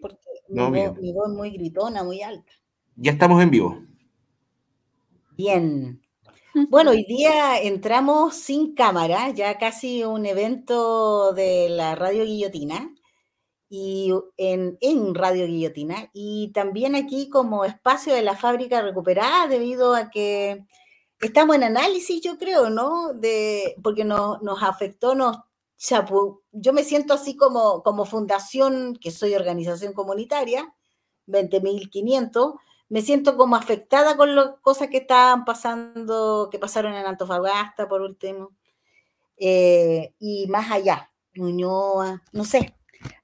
porque mi, voz, es muy gritona, muy alta. Ya estamos en vivo. Bien. Bueno, hoy día entramos sin cámara, ya casi un evento de la Radio Guillotina y en, en, Radio Guillotina y también aquí como espacio de la fábrica recuperada debido a que estamos en análisis, yo creo, ¿no? De, porque nos, nos afectó, nos yo me siento así como, como fundación, que soy organización comunitaria, 20.500, me siento como afectada con las cosas que estaban pasando, que pasaron en Antofagasta, por último, eh, y más allá, Muñoa, no sé,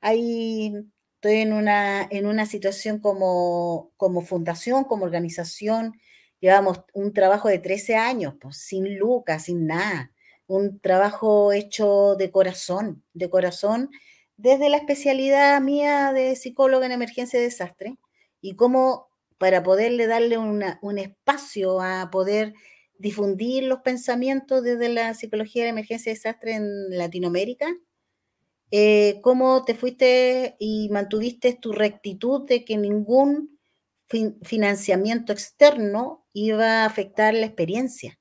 ahí estoy en una, en una situación como, como fundación, como organización, llevamos un trabajo de 13 años, pues, sin lucas, sin nada un trabajo hecho de corazón, de corazón, desde la especialidad mía de psicóloga en emergencia y desastre, y cómo para poderle darle un espacio a poder difundir los pensamientos desde la psicología de emergencia y desastre en Latinoamérica, eh, cómo te fuiste y mantuviste tu rectitud de que ningún financiamiento externo iba a afectar la experiencia.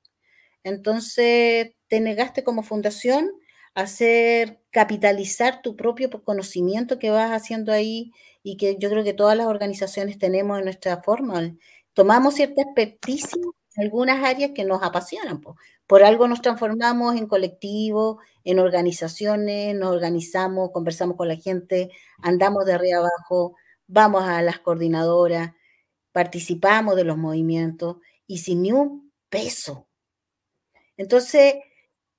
Entonces, te negaste como fundación hacer capitalizar tu propio conocimiento que vas haciendo ahí y que yo creo que todas las organizaciones tenemos en nuestra forma. Tomamos cierta experticia en algunas áreas que nos apasionan. Por algo nos transformamos en colectivo, en organizaciones, nos organizamos, conversamos con la gente, andamos de arriba abajo, vamos a las coordinadoras, participamos de los movimientos y sin ni un peso. Entonces,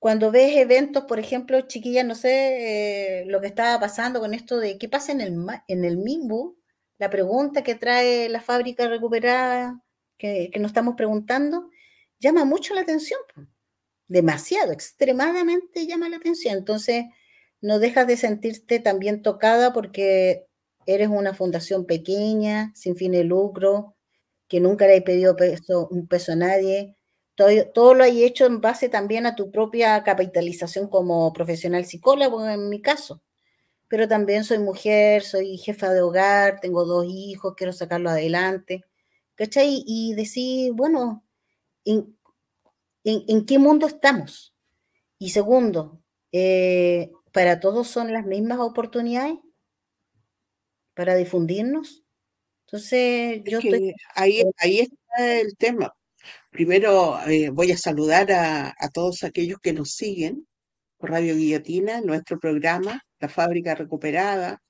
cuando ves eventos, por ejemplo, chiquillas, no sé eh, lo que estaba pasando con esto de qué pasa en el, en el MIMBU, la pregunta que trae la fábrica recuperada, que, nos estamos preguntando, llama mucho la atención, demasiado, extremadamente llama la atención. Entonces, no dejas de sentirte también tocada porque eres una fundación pequeña, sin fin de lucro, que nunca le he pedido un peso a nadie, todo, lo hay hecho en base también a tu propia capitalización como profesional psicólogo, en mi caso. Pero también soy mujer, soy jefa de hogar, tengo dos hijos, quiero sacarlos adelante. ¿Cachai? Y decir, bueno, ¿en, qué mundo estamos? Y segundo, eh, ¿para todos son las mismas oportunidades para difundirnos? Entonces, yo estoy... Ahí, ahí está el tema. Primero eh, voy a saludar a, todos aquellos que nos siguen por Radio Guillotina, nuestro programa, La Fábrica Recuperada,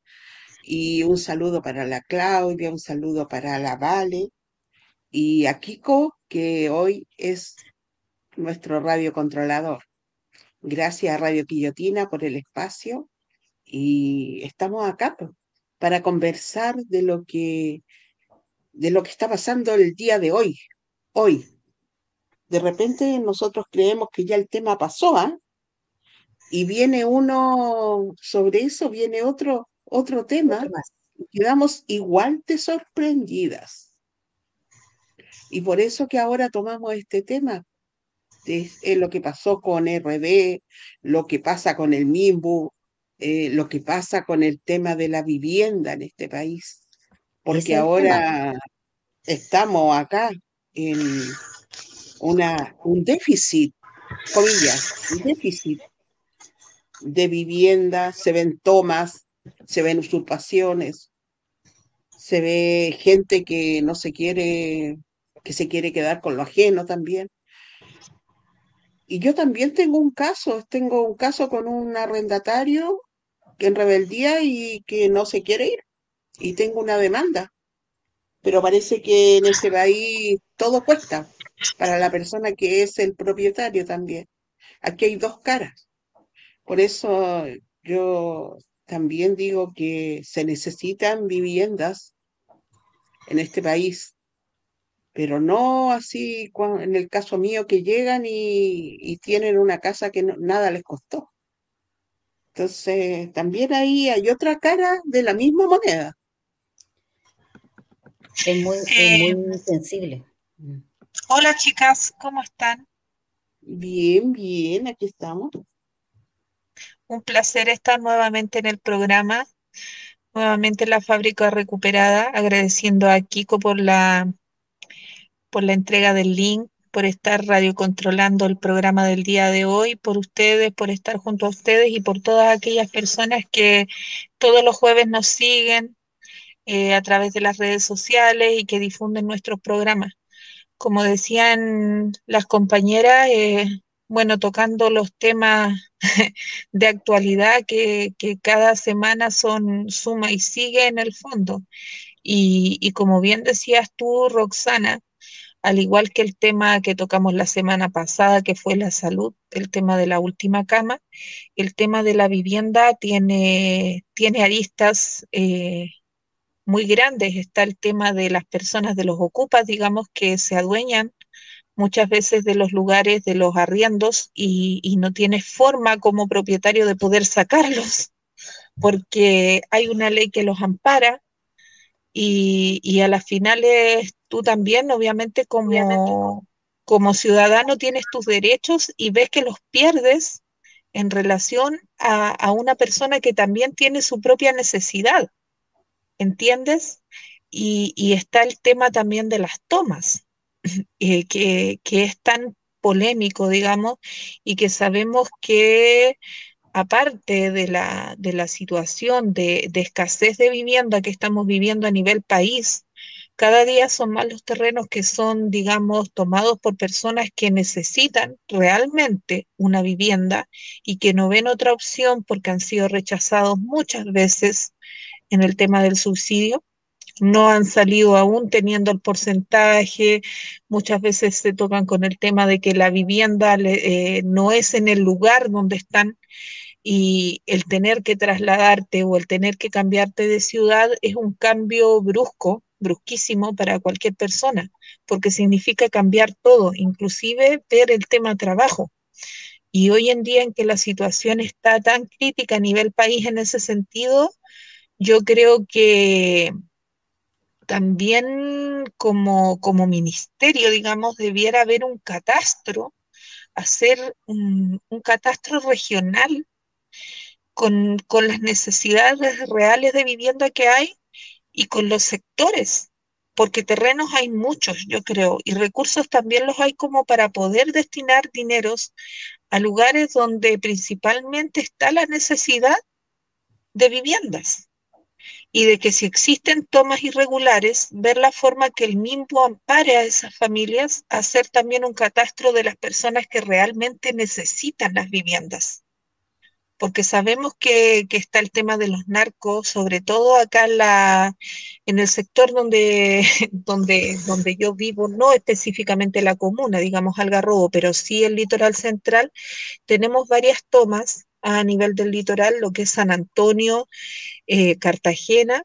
y un saludo para la Claudia, un saludo para la Vale, y a Kiko, que hoy es nuestro radio controlador. Gracias a Radio Guillotina por el espacio. Y estamos acá pues, para conversar de lo que de lo que está pasando el día de hoy, hoy. De repente nosotros creemos que ya el tema pasó, ¿ah? Y viene uno sobre eso, viene otro, otro tema, y quedamos igual de sorprendidas. Y por eso que ahora tomamos este tema, es, lo que pasó con RD, lo que pasa con el MIMBU, eh, lo que pasa con el tema de la vivienda en este país. Porque ahora estamos acá en una, un déficit, comillas, un déficit de vivienda, se ven tomas, se ven usurpaciones, se ve gente que no se quiere, que se quiere quedar con lo ajeno también. Y yo también tengo un caso, tengo un caso con un arrendatario que en rebeldía y que no se quiere ir. Y tengo una demanda pero parece que en ese país todo cuesta para la persona que es el propietario también. Aquí hay dos caras. Por eso yo también digo que se necesitan viviendas en este país, pero no así en el caso mío que llegan y, tienen una casa que nada les costó. Entonces, también ahí hay otra cara de la misma moneda. Es muy, eh, sensible. Mm. Hola chicas, ¿cómo están? Bien, bien, aquí estamos. Un placer estar nuevamente en el programa. nuevamente la fábrica recuperada, agradeciendo a Kiko por la, por la entrega del link, por estar radiocontrolando el programa del día de hoy, por ustedes, por estar junto a ustedes y por todas aquellas personas que todos los jueves nos siguen eh, a través de las redes sociales y que difunden nuestros programas. Como decían las compañeras, eh, bueno, tocando los temas de actualidad que, cada semana son suma y sigue en el fondo. Y, como bien decías tú, Roxana, al igual que el tema que tocamos la semana pasada, que fue la salud, el tema de la última cama, el tema de la vivienda tiene, tiene aristas eh, muy grandes. Está el tema de las personas, de los ocupas, digamos, que se adueñan muchas veces de los lugares de los arriendos y, no tienes forma como propietario de poder sacarlos, porque hay una ley que los ampara y, a las finales tú también, obviamente, como, como ciudadano tienes tus derechos y ves que los pierdes en relación a, una persona que también tiene su propia necesidad, ¿entiendes? y está el tema también de las tomas eh, que, es tan polémico, digamos, y que sabemos que aparte de la, de la situación de, escasez de vivienda que estamos viviendo a nivel país, cada día son más los terrenos que son, digamos, tomados por personas que necesitan realmente una vivienda y que no ven otra opción porque han sido rechazados muchas veces en el tema del subsidio no han salido aún teniendo el porcentaje, muchas veces se tocan con el tema de que la vivienda eh, no es en el lugar donde están y el tener que trasladarte o el tener que cambiarte de ciudad es un cambio brusco, brusquísimo para cualquier persona, porque significa cambiar todo, inclusive ver el tema trabajo. Y hoy en día en que la situación está tan crítica a nivel país en ese sentido, yo creo que también como, como ministerio, digamos, debiera haber un catastro, hacer un, catastro regional con, con, las necesidades reales de vivienda que hay y con los sectores, porque terrenos hay muchos, yo creo, y recursos también los hay como para poder destinar dineros a lugares donde principalmente está la necesidad de viviendas y de que si existen tomas irregulares, ver la forma que el MIMBO ampare a esas familias, hacer también un catastro de las personas que realmente necesitan las viviendas. Porque sabemos que, está el tema de los narcos, sobre todo acá en, la, en el sector donde, donde, donde yo vivo, no específicamente la comuna, digamos Algarrobo, pero sí el litoral central, tenemos varias tomas a nivel del litoral, lo que es San Antonio, eh, Cartagena,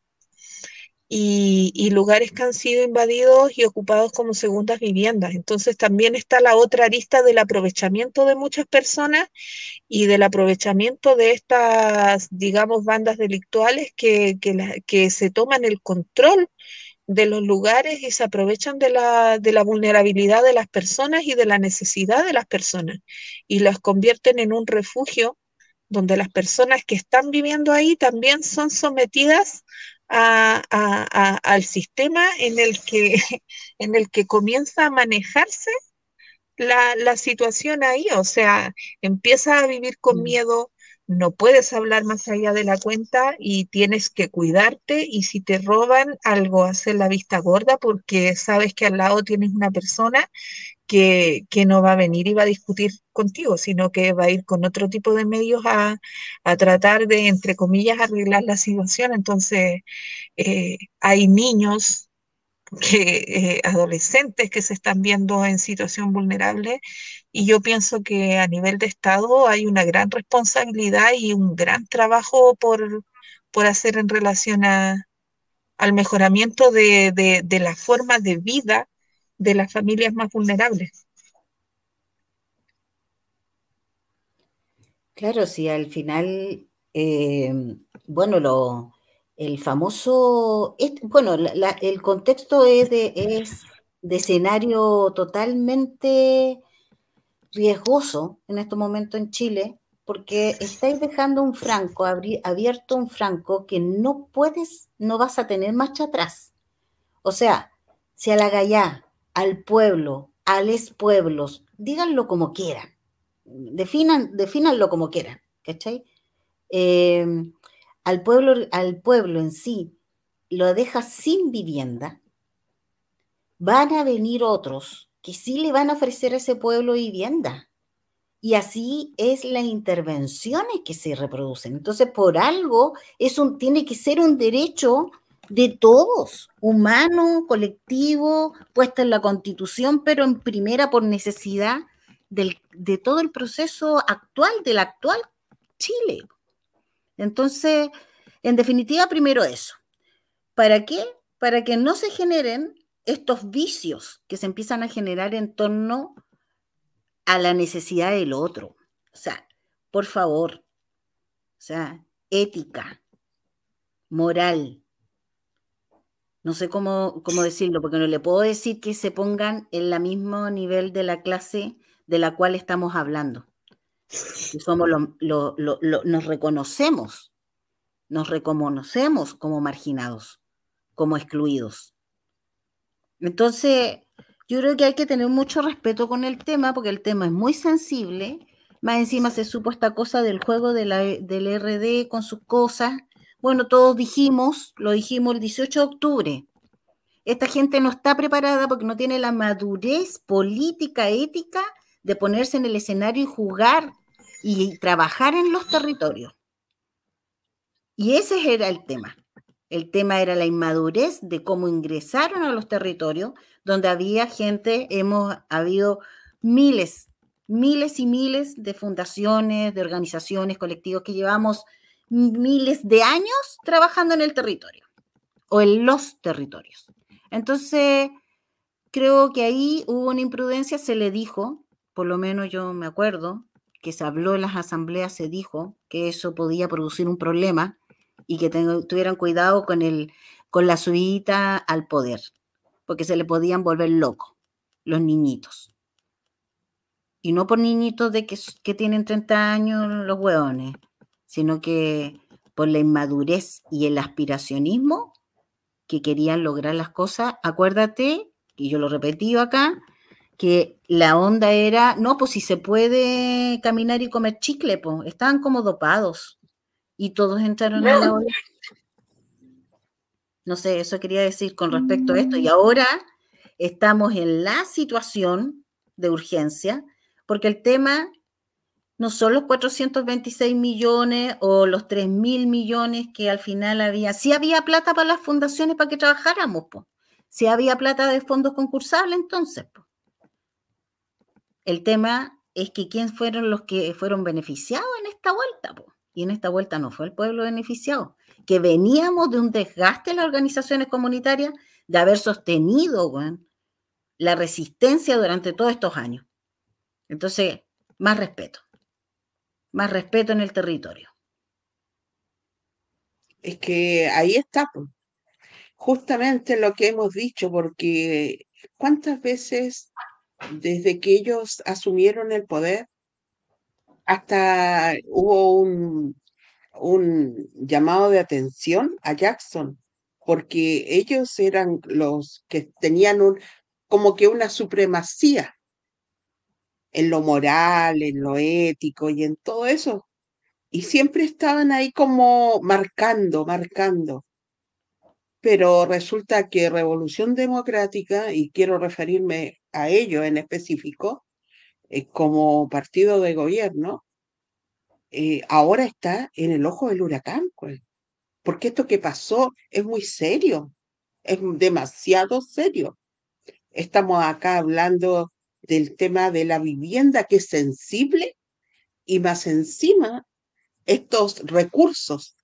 y, lugares que han sido invadidos y ocupados como segundas viviendas. Entonces también está la otra arista del aprovechamiento de muchas personas y del aprovechamiento de estas, digamos, bandas delictuales que, que, se toman el control de los lugares y se aprovechan de la, de la vulnerabilidad de las personas y de la necesidad de las personas y las convierten en un refugio donde las personas que están viviendo ahí también son sometidas al sistema en el, que, en el que comienza a manejarse la, la, situación ahí, o sea, empieza a vivir con mm. miedo, no puedes hablar más allá de la cuenta y tienes que cuidarte y si te roban algo, hacer la vista gorda porque sabes que al lado tienes una persona que, no va a venir y va a discutir contigo, sino que va a ir con otro tipo de medios a, tratar de, entre comillas, arreglar la situación. Entonces, eh, hay niños, que, eh, adolescentes que se están viendo en situación vulnerable y yo pienso que a nivel de Estado hay una gran responsabilidad y un gran trabajo por, por hacer en relación a, al mejoramiento de, de la forma de vida de las familias más vulnerables. Claro, sí, al final, eh, bueno, lo, el famoso, bueno, el contexto es de, es de escenario totalmente riesgoso en estos momentos en Chile, porque estáis dejando un franco, abierto un franco que no puedes, no vas a tener marcha atrás. O sea, si a la gallá, al pueblo, a los pueblos, díganlo como quieran, definan, defínanlo como quieran, ¿cachai? Eh, al, pueblo, al pueblo en sí lo deja sin vivienda, van a venir otros que sí le van a ofrecer a ese pueblo vivienda y así es las intervenciones que se reproducen. Entonces, por algo, es tiene que ser un derecho de todos, humano, colectivo, puesta en la constitución, pero en primera por necesidad de todo el proceso actual, del actual Chile. Entonces, en definitiva, primero eso. ¿Para qué? Para que no se generen estos vicios que se empiezan a generar en torno a la necesidad del otro. O sea, por favor, o sea, ética, moral. No sé cómo, cómo decirlo, porque no le puedo decir que se pongan en el mismo nivel de la clase de la cual estamos hablando. somos nos reconocemos, nos reconocemos como marginados, como excluidos. Entonces, yo creo que hay que tener mucho respeto con el tema, porque el tema es muy sensible. Más encima se supo esta cosa del juego de la, del RD con sus cosas. Bueno, todos dijimos, lo dijimos el 18 de octubre. Esta gente no está preparada porque no tiene la madurez política, ética de ponerse en el escenario y jugar y trabajar en los territorios. Y ese era el tema. El tema era la inmadurez de cómo ingresaron a los territorios, donde había gente, hemos habido miles, miles y miles de fundaciones, de organizaciones, colectivos que llevamos miles de años trabajando en el territorio o en los territorios. Entonces, creo que ahí hubo una imprudencia, se le dijo, por lo menos yo me acuerdo, que se habló en las asambleas, se dijo que eso podía producir un problema y que tuvieran cuidado con, el, con la subida al poder porque se le podían volver locos los niñitos. Y no por niñitos de que, que tienen 30 años los hueones, sino que por la inmadurez y el aspiracionismo que querían lograr las cosas. Acuérdate, y yo lo repetí acá, que la onda era, no, pues si se puede caminar y comer chicle, pues estaban como dopados. Y todos entraron en la ola no sé, eso quería decir con respecto a esto. Y mm. ahora estamos en la situación de urgencia, porque el tema no son los 426 millones o los 3 mil millones que al final había. Sí había plata para las fundaciones para que trabajáramos, pues. Si había plata de fondos concursables, entonces. pues. El tema es que quién fueron los que fueron beneficiados en esta vuelta. Y en esta vuelta no fue el pueblo beneficiado, que veníamos de un desgaste en las organizaciones comunitarias de haber sostenido la resistencia durante todos estos años. Entonces, más respeto, más respeto en el territorio. Es que ahí está, justamente lo que hemos dicho, porque ¿cuántas veces desde que ellos asumieron el poder hasta hubo un, llamado de atención a Jackson, porque ellos eran los que tenían un, como que una supremacía en lo moral, en lo ético y en todo eso. Y siempre estaban ahí como marcando, marcando. Pero resulta que Revolución Democrática, y quiero referirme a ello en específico, eh, como partido de gobierno, eh, ahora está en el ojo del huracán, pues, porque esto que pasó es muy serio, es demasiado serio. Estamos acá hablando del tema de la vivienda que es sensible y más encima estos recursos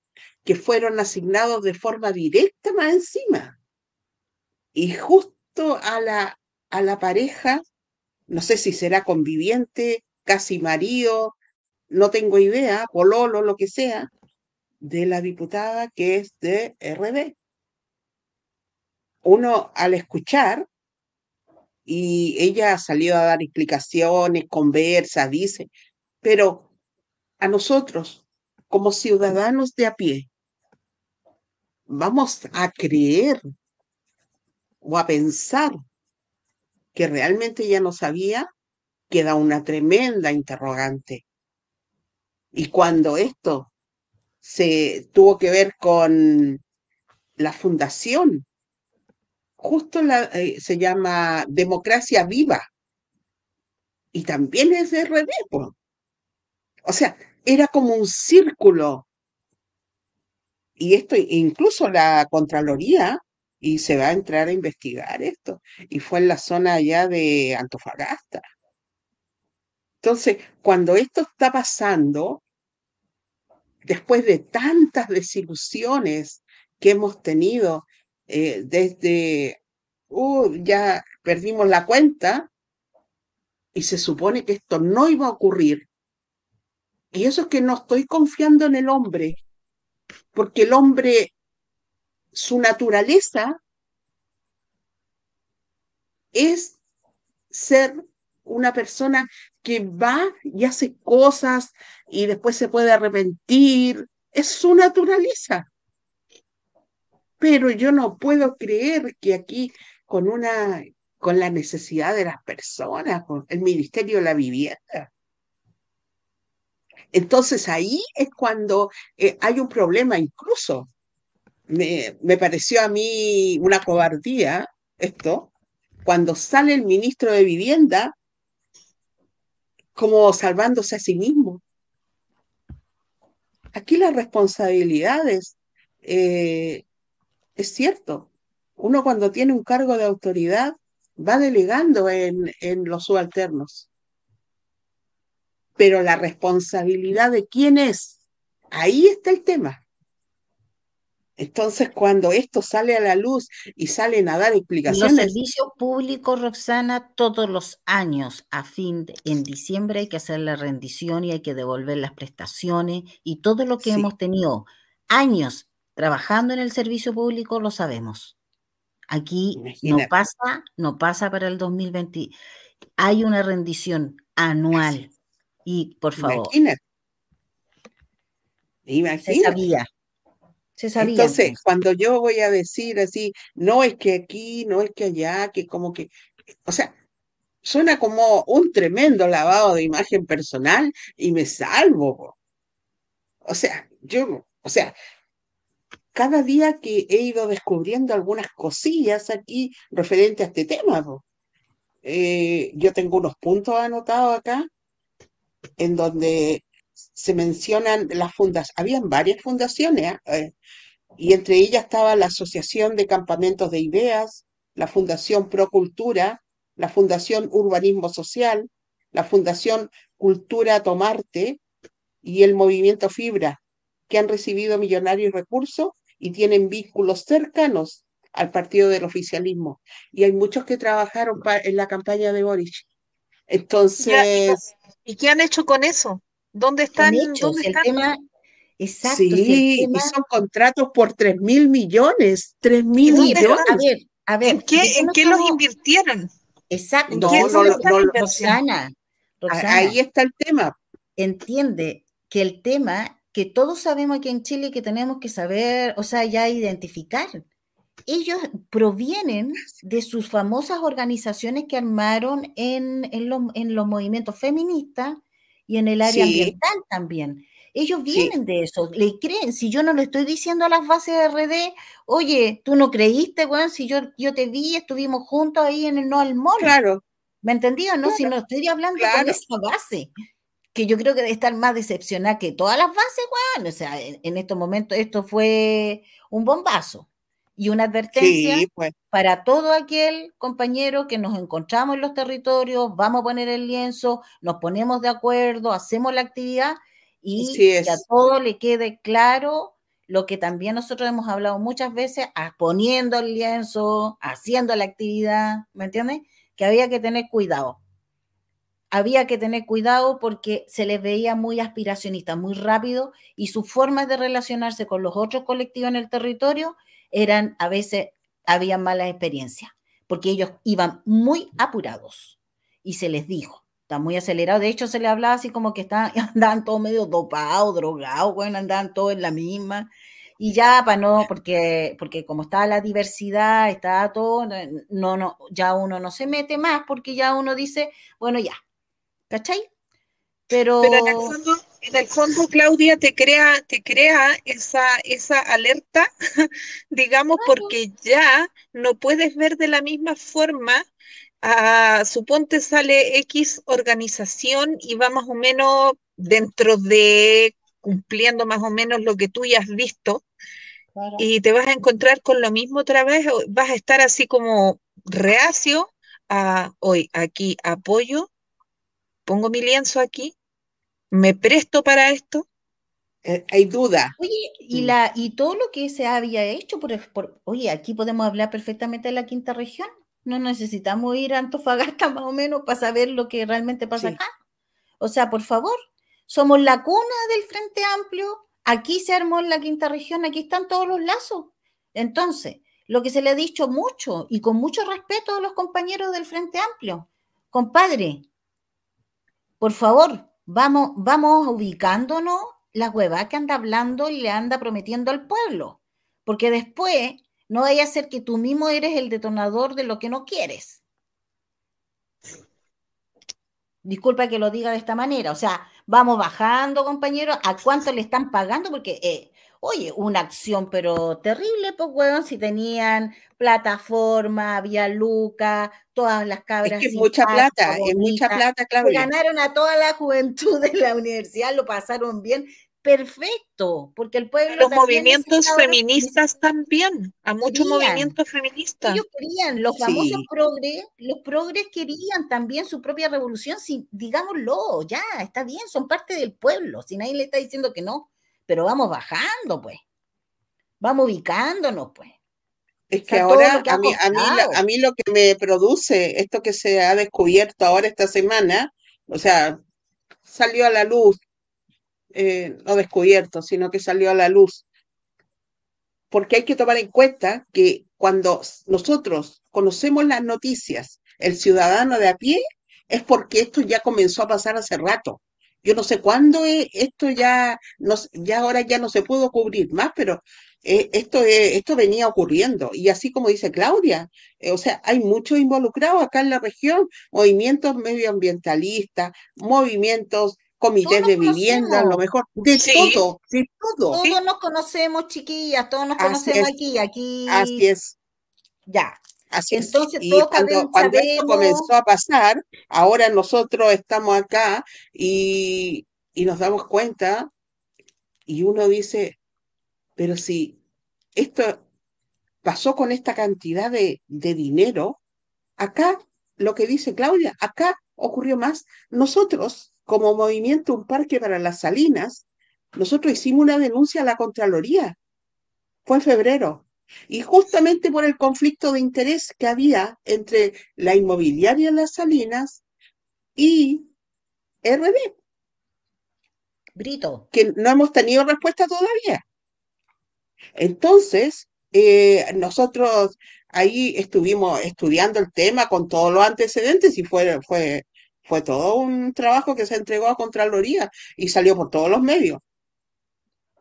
que fueron asignados de forma directa más encima. Y justo a la, a la pareja, no sé si será conviviente, casi marido, no tengo idea, pololo, lo que sea, de la diputada que es de RD. Uno al escuchar, y ella ha salido a dar explicaciones, conversa, dice, pero a nosotros como ciudadanos de a pie, vamos a creer o a pensar que realmente ya no sabía, queda una tremenda interrogante. Y cuando esto se tuvo que ver con la fundación, justo eh, se llama Democracia Viva, y también es de RD, o sea, era como un círculo. Y esto, incluso la Contraloría, y se va a entrar a investigar esto, y fue en la zona allá de Antofagasta. Entonces, cuando esto está pasando, después de tantas desilusiones que hemos tenido eh, desde, uh, ya perdimos la cuenta, y se supone que esto no iba a ocurrir, y eso es que no estoy confiando en el hombre, porque el hombre, su naturaleza es ser una persona que va y hace cosas y después se puede arrepentir. Es su naturaleza. Pero yo no puedo creer que aquí con una con la necesidad de las personas, con el Ministerio de la Vivienda, entonces ahí es cuando eh, hay un problema incluso. Me, me pareció a mí una cobardía esto, cuando sale el ministro de Vivienda como salvándose a sí mismo. Aquí las responsabilidades, eh, es cierto, uno cuando tiene un cargo de autoridad va delegando en, en los subalternos pero la responsabilidad de quién es, ahí está el tema. Entonces, cuando esto sale a la luz y salen a dar explicaciones. Los servicios públicos, Roxana, todos los años, a fin de, en diciembre hay que hacer la rendición y hay que devolver las prestaciones y todo lo que sí. hemos tenido años trabajando en el servicio público lo sabemos. Aquí Imagínate. no pasa, no pasa para el 2020. Hay una rendición anual. Y por favor. Imagínate. Imagínate. Se sabía. Se sabía. Entonces, entonces, cuando yo voy a decir así, no es que aquí, no es que allá, que como que, o sea, suena como un tremendo lavado de imagen personal y me salvo. O sea, yo, o sea, cada día que he ido descubriendo algunas cosillas aquí referente a este tema, eh, yo tengo unos puntos anotados acá en donde se mencionan las fundaciones, habían varias fundaciones, eh, y entre ellas estaba la Asociación de Campamentos de Ideas, la Fundación Procultura, la Fundación Urbanismo Social, la Fundación Cultura Tomarte y el Movimiento Fibra, que han recibido millonarios recursos y tienen vínculos cercanos al partido del oficialismo. Y hay muchos que trabajaron en la campaña de Boric. Entonces... ¿Y qué han hecho con eso? ¿Dónde están? Hechos, ¿dónde el están? tema, exacto. Sí, si el tema, y son contratos por 3 mil millones, 3 mil millones. a ver, a ver. ¿En qué, ¿en qué los invirtieron? Exacto. No, ¿Qué no, no, no? Roxana, Roxana, Ahí está el tema. entiende que el tema que todos sabemos aquí en Chile que tenemos que saber, o sea, ya identificar. Ellos provienen de sus famosas organizaciones que armaron en, en, los, en los movimientos feministas y en el área Sí. ambiental también. Ellos Sí. vienen de eso, le creen. Si yo no le estoy diciendo a las bases de RD, oye, tú no creíste, weón, si yo, yo te vi, estuvimos juntos ahí en el No al Mall. Claro, ¿Me entendido? No, si Claro, no estoy hablando claro. con esa base, que yo creo que debe estar más decepcionada que todas las bases, weón. O sea, en, en estos momentos esto fue un bombazo y una advertencia sí, pues, para todo aquel compañero que nos encontramos en los territorios, vamos a poner el lienzo, nos ponemos de acuerdo, hacemos la actividad y que a todo le quede claro lo que también nosotros hemos hablado muchas veces, poniendo el lienzo, haciendo la actividad, ¿me entiendes? Que había que tener cuidado. Había que tener cuidado porque se les veía muy aspiracionistas, muy rápido y sus formas de relacionarse con los otros colectivos en el territorio eran a veces, habían malas experiencias, porque ellos iban muy apurados y se les dijo, Está muy acelerado. De hecho, se le hablaba así como que están, andaban todos medio dopados, drogados, bueno, andaban todos en la misma. Y ya, para no, porque, porque como está la diversidad, está todo, no, no, ya uno no se mete más porque ya uno dice, bueno, ya, ¿cachai? Pero, en, el fondo, en el fondo, Claudia, te crea, te crea esa, esa alerta, digamos, porque ya no puedes ver de la misma forma a, suponte sale X organización y va más o menos dentro de cumpliendo más o menos lo que tú ya has visto y te vas a encontrar con lo mismo otra vez, vas a estar así como reacio a hoy aquí apoyo, pongo mi lienzo aquí, me presto para esto. Eh, hay duda. Oye, y, la, y todo lo que se había hecho, por, por, oye, aquí podemos hablar perfectamente de la quinta región. No necesitamos ir a Antofagasta más o menos para saber lo que realmente pasa acá. O sea, por favor, somos la cuna del Frente Amplio, aquí se armó en la quinta región, aquí están todos los lazos. Entonces, lo que se le ha dicho mucho y con mucho respeto a los compañeros del Frente Amplio, compadre, por favor, vamos, vamos ubicándonos la hueva que anda hablando y le anda prometiendo al pueblo, porque después no vaya a ser que tú mismo eres el detonador de lo que no quieres. Disculpa que lo diga de esta manera, o sea, vamos bajando, compañeros, ¿a cuánto le están pagando? Porque, eh, oye, una acción pero terrible, pues, weón, si tenían plataforma, Vía Luca, todas las cabras. Es que mucha plata, es mucha plata, claro. Ganaron a toda la juventud de la universidad, lo pasaron bien, perfecto, porque el pueblo. Los movimientos feministas también, a muchos movimientos feministas. Ellos querían, los famosos progres, los progres querían también su propia revolución, si, digámoslo, ya, está bien, son parte del pueblo, si nadie le está diciendo que no, pero vamos bajando, pues. Vamos ubicándonos, pues. Es que ahora a, mí, a, mí, a mí lo que me produce esto que se ha descubierto ahora esta semana, o sea, salió a la luz eh, no descubierto, sino que salió a la luz. Porque hay que tomar en cuenta que cuando nosotros conocemos las noticias, el ciudadano de a pie, es porque esto ya comenzó a pasar hace rato. Yo no sé cuándo esto ya, no, ya ahora ya no se pudo cubrir más, pero eh, esto, esto venía ocurriendo. Y así como dice Claudia, eh, o sea, hay muchos involucrados acá en la región, movimientos medioambientalistas, movimientos comités de vivienda, a lo mejor, de todo, de todo. Todos nos conocemos, chiquillas, todos nos conocemos aquí, aquí. Así es. Ya. Así Entonces, es. Y cuando, cuando esto comenzó a pasar, ahora nosotros estamos acá y, y nos damos cuenta y uno dice, pero si esto pasó con esta cantidad de, de dinero, acá, lo que dice Claudia, acá ocurrió más. Nosotros como movimiento Un Parque para las Salinas, nosotros hicimos una denuncia a la Contraloría. Fue en febrero. Y justamente por el conflicto de interés que había entre la inmobiliaria Las Salinas y RD. Brito. Que no hemos tenido respuesta todavía. Entonces, eh, nosotros ahí estuvimos estudiando el tema con todos los antecedentes y fue, fue fue todo un trabajo que se entregó a Contraloría y salió por todos los medios.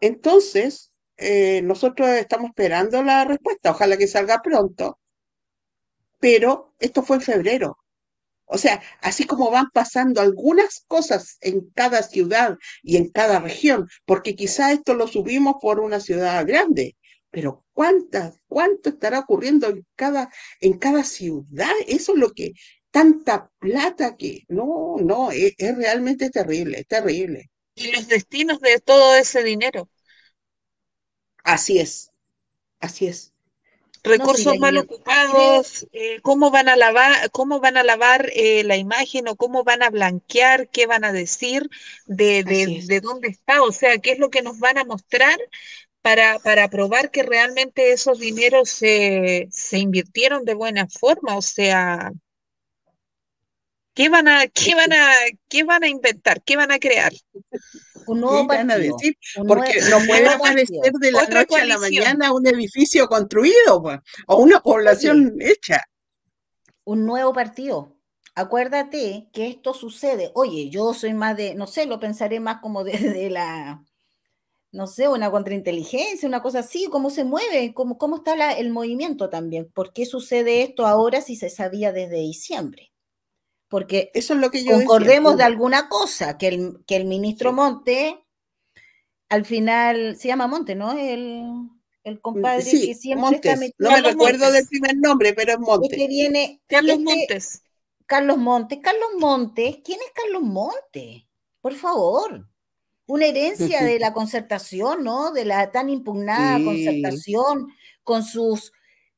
Entonces, eh, nosotros estamos esperando la respuesta, ojalá que salga pronto, pero esto fue en febrero. O sea, así como van pasando algunas cosas en cada ciudad y en cada región, porque quizá esto lo subimos por una ciudad grande, pero ¿cuántas, cuánto estará ocurriendo en cada, en cada ciudad? Eso es lo que tanta plata que no, no, es, realmente terrible, es terrible. Y los destinos de todo ese dinero. Así es, así es. Recursos mal ocupados, eh, cómo van a lavar, cómo van a lavar eh, la imagen o cómo van a blanquear, qué van a decir de, de, dónde está, o sea, qué es lo que nos van a mostrar para, para probar que realmente esos dineros se, se invirtieron de buena forma, o sea, ¿Qué van a, qué van a, qué van a inventar? ¿Qué van a crear? Un nuevo van a decir? Porque no puede aparecer de la noche a la mañana un edificio construido pues, o una población hecha. Un nuevo partido. acuérdate que esto sucede. Oye, yo soy más de, no sé, lo pensaré más como de, la, no sé, una contrainteligencia, una cosa así, cómo se mueve, cómo, cómo está el movimiento también. ¿Por qué sucede esto ahora si se sabía desde diciembre? Porque Eso es lo que yo concordemos de alguna cosa, que el, que el ministro Monte, al final, se llama Monte, ¿no? El, el compadre que siempre está metido. No me recuerdo del primer nombre, pero es Montes. Este viene, Carlos este Montes. Carlos Montes. Carlos Montes, ¿quién es Carlos Montes? Por favor. Una herencia de la concertación, ¿no? De la tan impugnada concertación, con sus,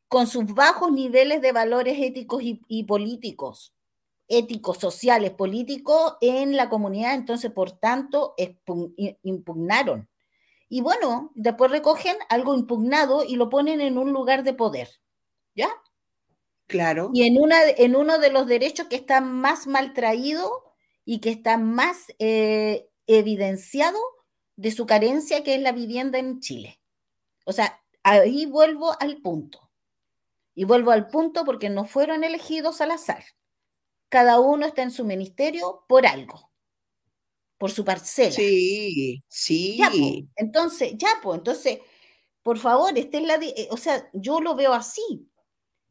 con sus bajos niveles de valores éticos y políticos éticos, sociales, políticos en la comunidad, entonces, por tanto, impugnaron y bueno, después recogen algo impugnado y lo ponen en un lugar de poder. ¿Ya? Claro. Y en, una, en uno de los derechos que está más mal traído y que está más eh, evidenciado de su carencia, que es la vivienda en Chile. O sea, ahí vuelvo al punto. Y vuelvo al punto porque no fueron elegidos al azar. Cada uno está en su ministerio por algo por su parcela. Sí, sí. entonces, ya, pues, entonces, por favor, esté en la, eh, o sea, yo lo veo así.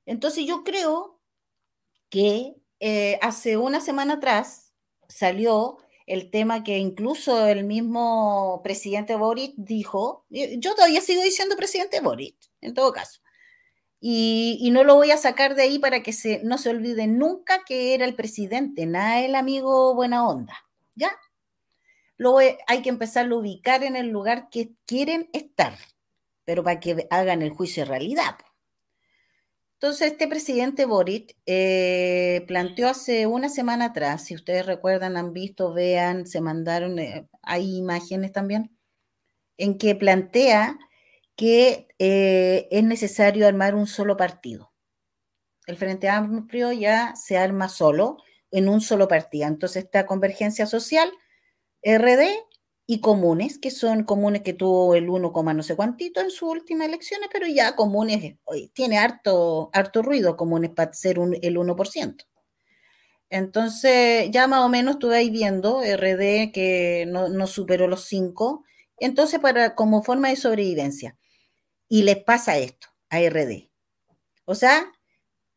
Entonces yo creo que eh, hace una semana atrás salió el tema que incluso el mismo presidente Boric dijo, yo todavía sigo diciendo presidente Boric, en todo caso, y, no lo voy a sacar de ahí para que no se olvide nunca que era el presidente, nada el amigo buena onda, ¿ya? lo hay que empezar a ubicar en el lugar que quieren estar, pero para que hagan el juicio de realidad. Entonces, este presidente Boric eh, planteó hace una semana atrás, si ustedes recuerdan, han visto, vean, se mandaron, eh, hay imágenes también, en que plantea que eh, es necesario armar un solo partido. El Frente Amplio ya se arma solo, en un solo partido. Entonces, esta convergencia social RD y comunes, que son comunes que tuvo el 1, no sé cuántito en sus últimas elecciones, pero ya comunes, tiene harto, harto ruido comunes para ser el 1%. Entonces, ya más o menos estuve ahí viendo RD que no, superó los 5, entonces para, como forma de sobrevivencia. Y les pasa esto a RD. O sea,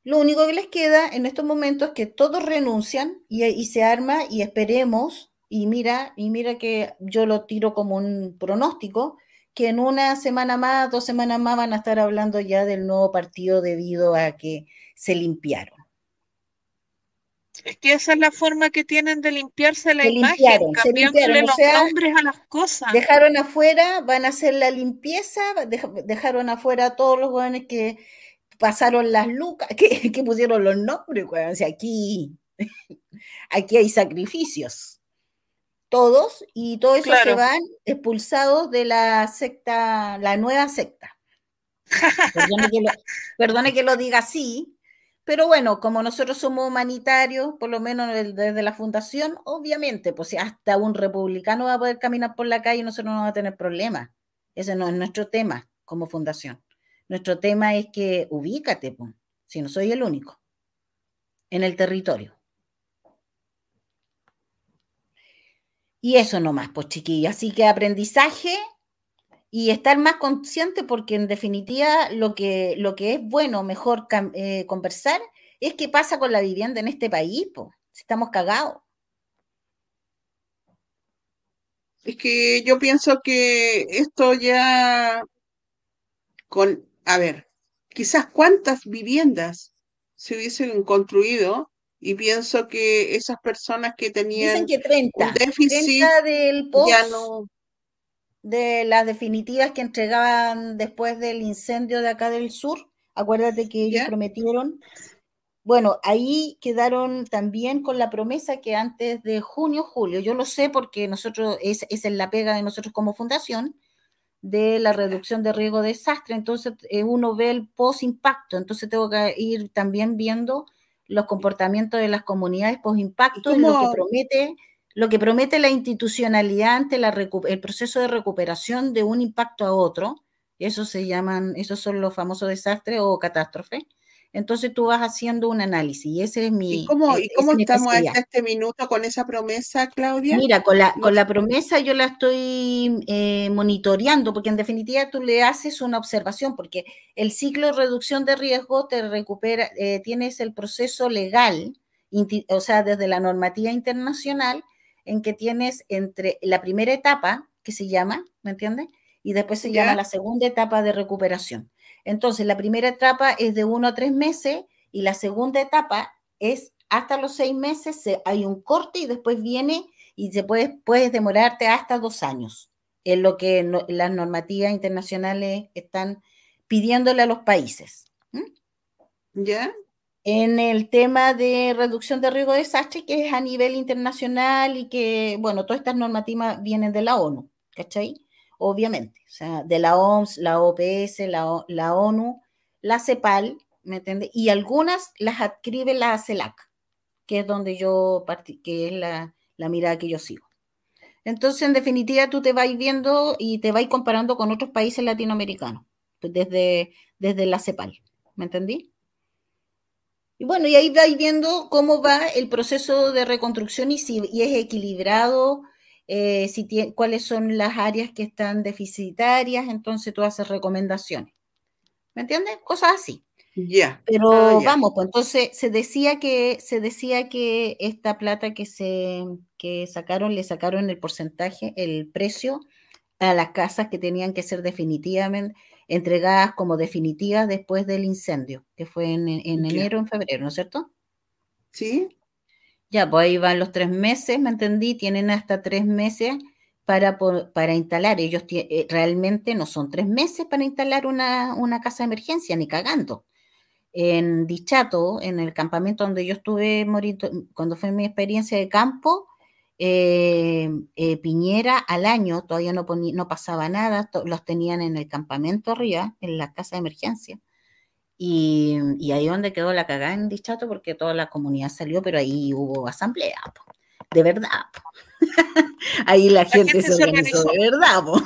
lo único que les queda en estos momentos es que todos renuncian y, y se arma y esperemos y mira, y mira que yo lo tiro como un pronóstico, que en una semana más, dos semanas más van a estar hablando ya del nuevo partido debido a que se limpiaron. Es que esa es la forma que tienen de limpiarse la imagen, cambiándole los nombres a las cosas. Dejaron afuera, van a hacer la limpieza, dejaron afuera a todos los jóvenes que pasaron las lucas, que, pusieron los nombres, o sea, aquí, aquí hay sacrificios todos, y todo eso se van expulsados de la secta, la nueva secta. Perdone que, lo, diga así, pero bueno, como nosotros somos humanitarios, por lo menos desde la fundación, obviamente, pues si hasta un republicano va a poder caminar por la calle, nosotros no vamos a tener problemas. Ese no es nuestro tema como fundación. Nuestro tema es que ubícate, si no soy el único, en el territorio. Y eso nomás, pues chiquillos. Así que aprendizaje y estar más consciente porque en definitiva lo que, lo que es bueno, mejor eh, conversar, es qué pasa con la vivienda en este país, pues. Estamos cagados. Es que yo pienso que esto ya con, a ver, quizás cuántas viviendas se hubiesen construido y pienso que esas personas que tenían que 30, un déficit del post, ya no de las definitivas que entregaban después del incendio de acá del sur, acuérdate que ellos prometieron. Bueno, ahí quedaron también con la promesa que antes de junio, julio, yo lo sé porque nosotros, es, es la pega de nosotros como fundación, de la reducción de riesgo de desastre, entonces eh, uno ve el post-impacto, entonces tengo que ir también viendo los comportamientos de las comunidades post-impacto lo que promete lo que promete la institucionalidad ante la el proceso de recuperación de un impacto a otro, eso se llaman, esos son los famosos desastres o catástrofes. entonces tú vas haciendo un análisis y ese es mi... ¿Y cómo, e- y cómo esa es mi estamos hasta este minuto con esa promesa, Claudia? Mira, con la, con la promesa yo la estoy eh, monitoreando, porque en definitiva tú le haces una observación, porque el ciclo de reducción de riesgo te recupera, eh, tienes el proceso legal, o sea, desde la normativa internacional, en que tienes entre la primera etapa, que se llama, ¿me entiendes? Y después se llama la segunda etapa de recuperación. Entonces, la primera etapa es de uno a tres meses y la segunda etapa es hasta los seis meses, se- hay un corte y después viene y se puede, puedes demorarte hasta dos años. Es lo que no- las normativas internacionales están pidiéndole a los países. ¿Ya? En el tema de reducción de riesgo de desastre, que es a nivel internacional y que, bueno, todas estas normativas vienen de la ONU, ¿cachai? Obviamente, o sea, de la OMS, la OPS, la, O- la ONU, la CEPAL, ¿me entiendes? Y algunas las adscribe la CELAC, que es donde yo, parti- que es la, la mirada que yo sigo. Entonces, en definitiva, tú te vas viendo y te vas comparando con otros países latinoamericanos, pues desde, desde la CEPAL, ¿me entendí? Y bueno, y ahí vais viendo cómo va el proceso de reconstrucción y si y es equilibrado, eh, si cuáles son las áreas que están deficitarias, entonces tú haces recomendaciones. ¿Me entiendes? Cosas así. Ya. Pero Ah, vamos, pues entonces se decía que se decía que esta plata que se que sacaron, le sacaron el porcentaje, el precio a las casas que tenían que ser definitivamente entregadas como definitivas después del incendio, que fue en, en enero, en febrero, ¿no es cierto? ¿Sí? Ya, pues ahí van los tres meses, ¿me entendí? Tienen hasta tres meses para, para instalar. Ellos eh, realmente no son tres meses para instalar una, una casa de emergencia, ni cagando. En Dichato, en el campamento donde yo estuve morito- cuando fue mi experiencia de campo, eh, eh, Piñera al año todavía no, ponía- no pasaba nada, los tenían en el campamento arriba, en la casa de emergencia. Y, y ahí donde quedó la cagada en Dichato, porque toda la comunidad salió, pero ahí hubo asamblea, po, de verdad. po. ahí la gente, gente se organizó organizó. de verdad. po.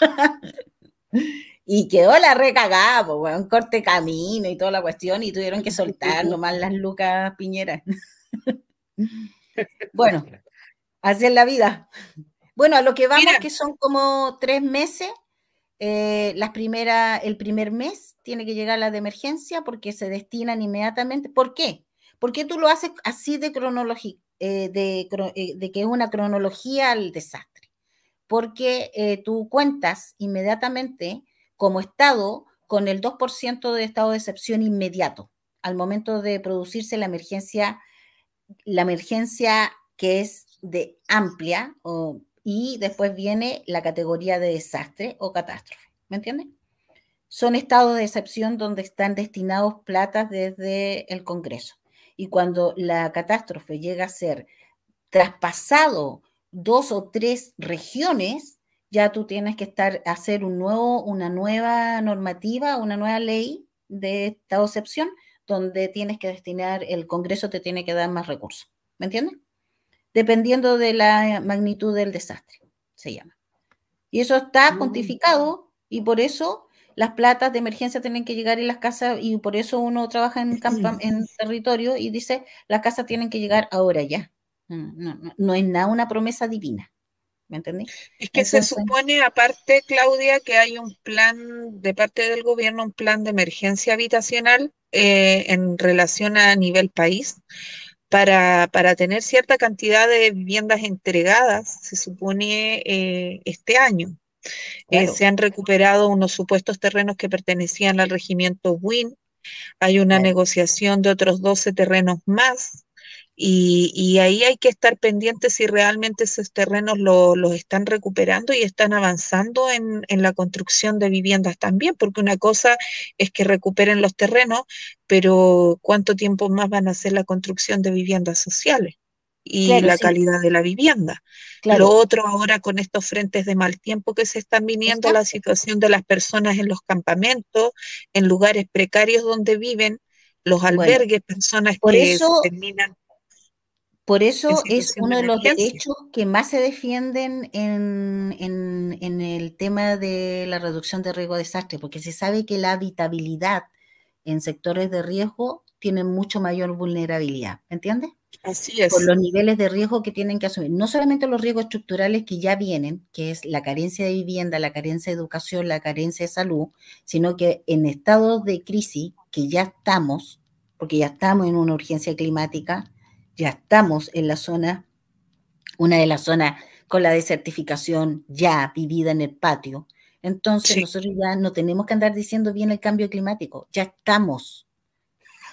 y quedó la recagada, weón, corte camino y toda la cuestión, y tuvieron que soltar nomás las lucas piñeras. bueno, así es la vida. Bueno, a lo que vamos, Mira. que son como tres meses, eh, las primeras, el primer mes tiene que llegar la de emergencia porque se destinan inmediatamente. ¿Por qué? Porque tú lo haces así de cronológico, eh, de, eh, de que es una cronología al desastre. Porque eh, tú cuentas inmediatamente como Estado con el 2% de estado de excepción inmediato al momento de producirse la emergencia, la emergencia que es de amplia y después viene la categoría de desastre o catástrofe. ¿Me entiendes? Son estados de excepción donde están destinados platas desde el Congreso. Y cuando la catástrofe llega a ser traspasado dos o tres regiones, ya tú tienes que estar, hacer un nuevo, una nueva normativa, una nueva ley de estado de excepción, donde tienes que destinar, el Congreso te tiene que dar más recursos. ¿Me entiendes? Dependiendo de la magnitud del desastre, se llama. Y eso está Mm. cuantificado y por eso las platas de emergencia tienen que llegar en las casas y por eso uno trabaja en, territorio y dice, las casas tienen que llegar ahora ya. No, no, es nada una promesa divina. ¿Me entendí? Es que se supone, aparte, Claudia, que hay un plan de parte del gobierno, un plan de emergencia habitacional eh, en relación a nivel país para, para tener cierta cantidad de viviendas entregadas, se supone, eh, este año. Eh, se han recuperado unos supuestos terrenos que pertenecían al regimiento WIN. Hay una Claro. negociación de otros 12 terrenos más. Y, y ahí hay que estar pendientes si realmente esos terrenos lo- los están recuperando y están avanzando en, en la construcción de viviendas también, porque una cosa es que recuperen los terrenos, pero ¿cuánto tiempo más van a hacer la construcción de viviendas sociales y Claro, la sí. calidad de la vivienda? Lo otro ahora con estos frentes de mal tiempo que se están viniendo, la situación de las personas en los campamentos, en lugares precarios donde viven, los Bueno, albergues, personas por que eso- terminan Por eso es uno de de los derechos que más se defienden en, en- en el tema de la reducción de riesgo de desastre, porque se sabe que la habitabilidad en sectores de riesgo tienen mucho mayor vulnerabilidad, ¿entiendes? Así es. Por los niveles de riesgo que tienen que asumir. No solamente los riesgos estructurales que ya vienen, que es la carencia de vivienda, la carencia de educación, la carencia de salud, sino que en estados de crisis que ya estamos, porque ya estamos en una urgencia climática, ya estamos en la zona, una de las zonas con la desertificación ya vivida en el patio. Entonces nosotros ya no tenemos que andar diciendo bien el cambio climático, ya estamos.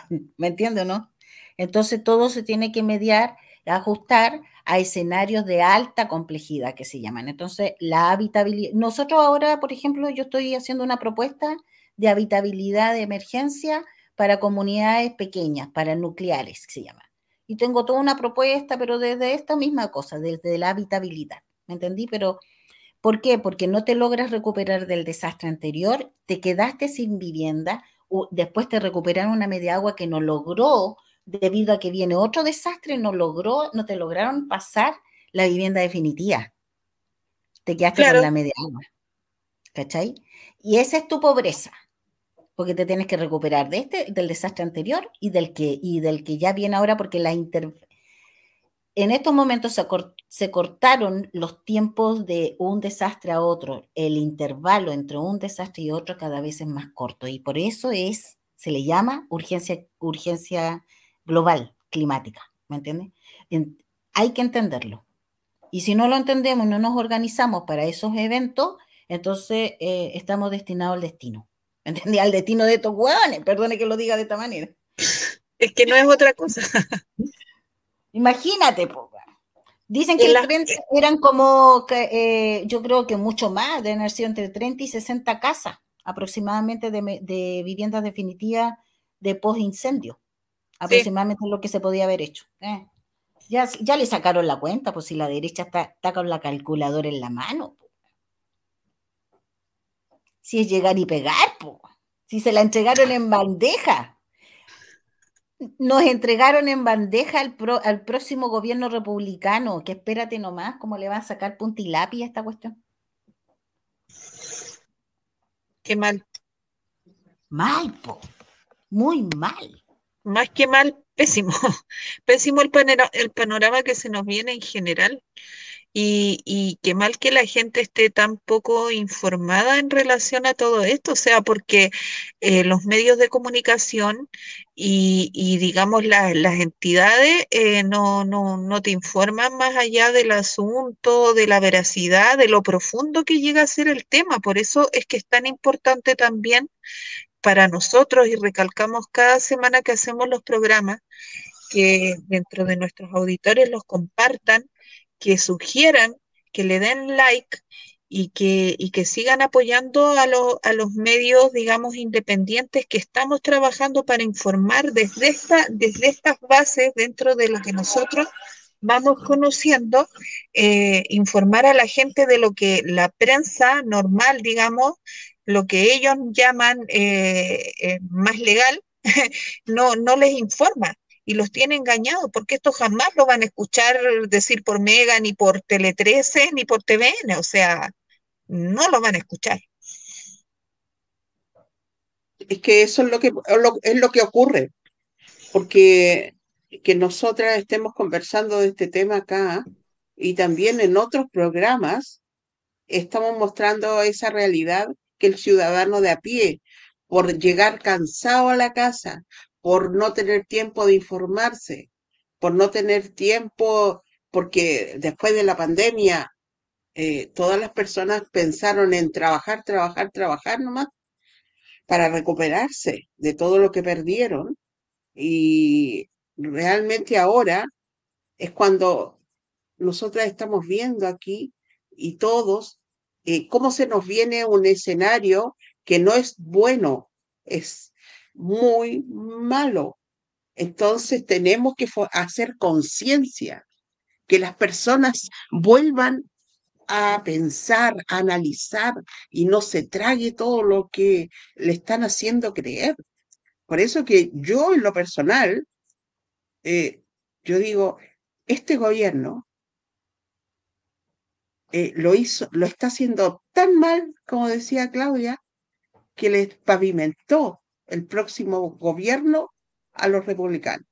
¿Me entiende o no? Entonces todo se tiene que mediar, ajustar a escenarios de alta complejidad que se llaman. Entonces, la habitabilidad. Nosotros ahora, por ejemplo, yo estoy haciendo una propuesta de habitabilidad de emergencia para comunidades pequeñas, para nucleares, que se llama. Y tengo toda una propuesta, pero desde esta misma cosa, desde la habitabilidad. ¿Me entendí? Pero, ¿por qué? Porque no te logras recuperar del desastre anterior, te quedaste sin vivienda, después te recuperaron una media agua que no logró, debido a que viene otro desastre, no logró, no te lograron pasar la vivienda definitiva. Te quedaste con la media agua. ¿Cachai? Y esa es tu pobreza porque te tienes que recuperar de este, del desastre anterior y del que, y del que ya viene ahora, porque la en estos momentos se, se, cortaron los tiempos de un desastre a otro, el intervalo entre un desastre y otro cada vez es más corto y por eso es, se le llama urgencia, urgencia global climática, ¿me entiendes? hay que entenderlo. Y si no lo entendemos y no nos organizamos para esos eventos, entonces eh, estamos destinados al destino. ¿Entendí? Al destino de estos hueones, perdone que lo diga de esta manera. Es que no es otra cosa. Imagínate, po. Dicen que eran como, eh, yo creo que mucho más, de haber sido entre 30 y 60 casas aproximadamente de, viviendas definitivas de post-incendio. Aproximadamente lo que se podía haber hecho. Eh. Ya, ya le sacaron la cuenta, pues si la derecha está, está con la calculadora en la mano si es llegar y pegar, si se la entregaron en bandeja. Nos entregaron en bandeja al, al próximo gobierno republicano, que espérate nomás, cómo le va a sacar puntilapi a esta cuestión. Qué mal. Mal, po. Muy mal. Más que mal, pésimo. Pésimo el, el panorama que se nos viene en general. Y, qué mal que la gente esté tan poco informada en relación a todo esto, o sea, porque eh, los medios de comunicación y, digamos las entidades eh, no, no, no te informan más allá del asunto, de la veracidad, de lo profundo que llega a ser el tema. Por eso es que es tan importante también para nosotros, y recalcamos cada semana que hacemos los programas, que dentro de nuestros auditores los compartan que sugieran, que le den like y que, y que sigan apoyando a, a, los medios, digamos, independientes que estamos trabajando para informar desde, esta, desde estas bases dentro de lo que nosotros vamos conociendo, eh, informar a la gente de lo que la prensa normal, digamos, lo que ellos llaman eh, eh, más legal, no, no les informa y los tiene engañados, porque esto jamás lo van a escuchar decir por Mega, ni por Tele 13, ni por TVN, o sea, no lo van a escuchar. Es que eso es lo que, es lo que ocurre, porque que nosotras estemos conversando de este tema acá y también en otros programas, estamos mostrando esa realidad que el ciudadano de a pie, por llegar cansado a la casa, por no tener tiempo de informarse, por no tener tiempo, porque después de la pandemia eh, todas las personas pensaron en trabajar, trabajar, trabajar nomás para recuperarse de todo lo que perdieron. Y realmente ahora es cuando nosotras estamos viendo aquí y todos eh, cómo se nos viene un escenario que no es bueno, es muy malo. Entonces tenemos que hacer conciencia, que las personas vuelvan a pensar, a analizar y no se trague todo lo que le están haciendo creer. Por eso que yo en lo personal, eh, yo digo, este gobierno eh, lo hizo, lo está haciendo tan mal, como decía Claudia, que les pavimentó el próximo gobierno a los republicanos.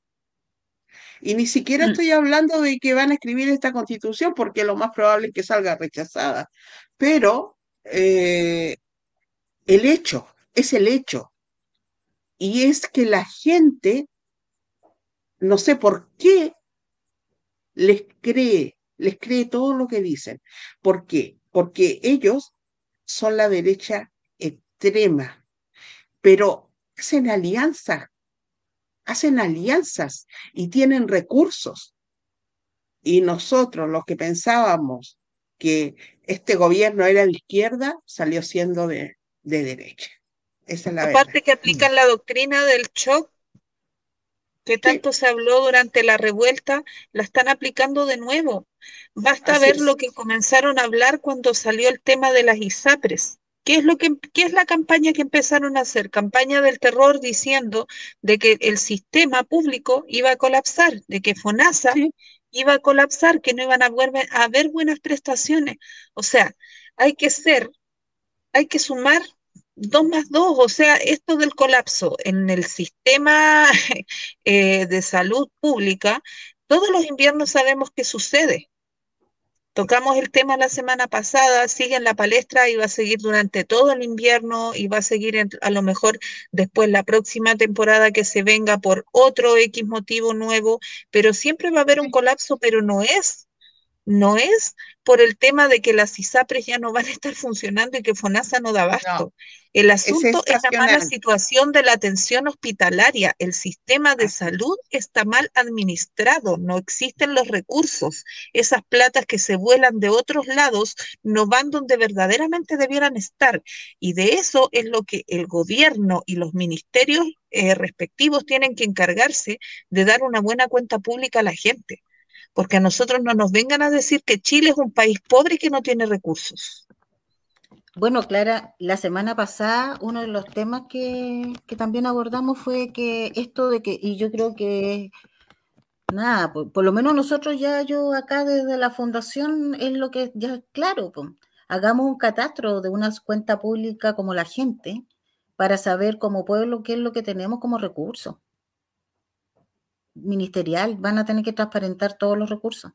Y ni siquiera Mm. estoy hablando de que van a escribir esta constitución, porque lo más probable es que salga rechazada. Pero eh, el hecho, es el hecho. Y es que la gente, no sé por qué, les cree, les cree todo lo que dicen. ¿Por qué? Porque ellos son la derecha extrema, pero hacen alianzas, hacen alianzas y tienen recursos. Y nosotros, los que pensábamos que este gobierno era de izquierda, salió siendo de, de derecha. Esa es la Aparte verdad. que aplican la doctrina del shock, que tanto se habló durante la revuelta, la están aplicando de nuevo. Basta Así ver es. lo que comenzaron a hablar cuando salió el tema de las ISAPRES. ¿Qué es lo que, qué es la campaña que empezaron a hacer? Campaña del terror diciendo de que el sistema público iba a colapsar, de que FONASA Sí. iba a colapsar, que no iban a haber, a haber buenas prestaciones. O sea, hay que ser, hay que sumar dos más dos, o sea, esto del colapso en el sistema eh, de salud pública, todos los inviernos sabemos que sucede. Tocamos el tema la semana pasada, sigue en la palestra y va a seguir durante todo el invierno y va a seguir en- a lo mejor después la próxima temporada que se venga por otro X motivo nuevo, pero siempre va a haber un colapso, pero no es, no es por el tema de que las ISAPRES ya no van a estar funcionando y que FONASA no da abasto. El asunto es la mala situación de la atención hospitalaria. El sistema de salud está mal administrado, no existen los recursos. Esas platas que se vuelan de otros lados no van donde verdaderamente debieran estar. Y de eso es lo que el gobierno y los ministerios eh, respectivos tienen que encargarse de dar una buena cuenta pública a la gente. Porque a nosotros no nos vengan a decir que Chile es un país pobre y que no tiene recursos. Bueno, Clara, la semana pasada uno de los temas que, que también abordamos fue que esto de que, y yo creo que, nada, por, lo menos nosotros ya, yo acá desde la fundación es lo que ya claro, hagamos un catastro de una cuenta pública como la gente para saber como pueblo qué es lo que tenemos como recursos ministerial, van a tener que transparentar todos los recursos,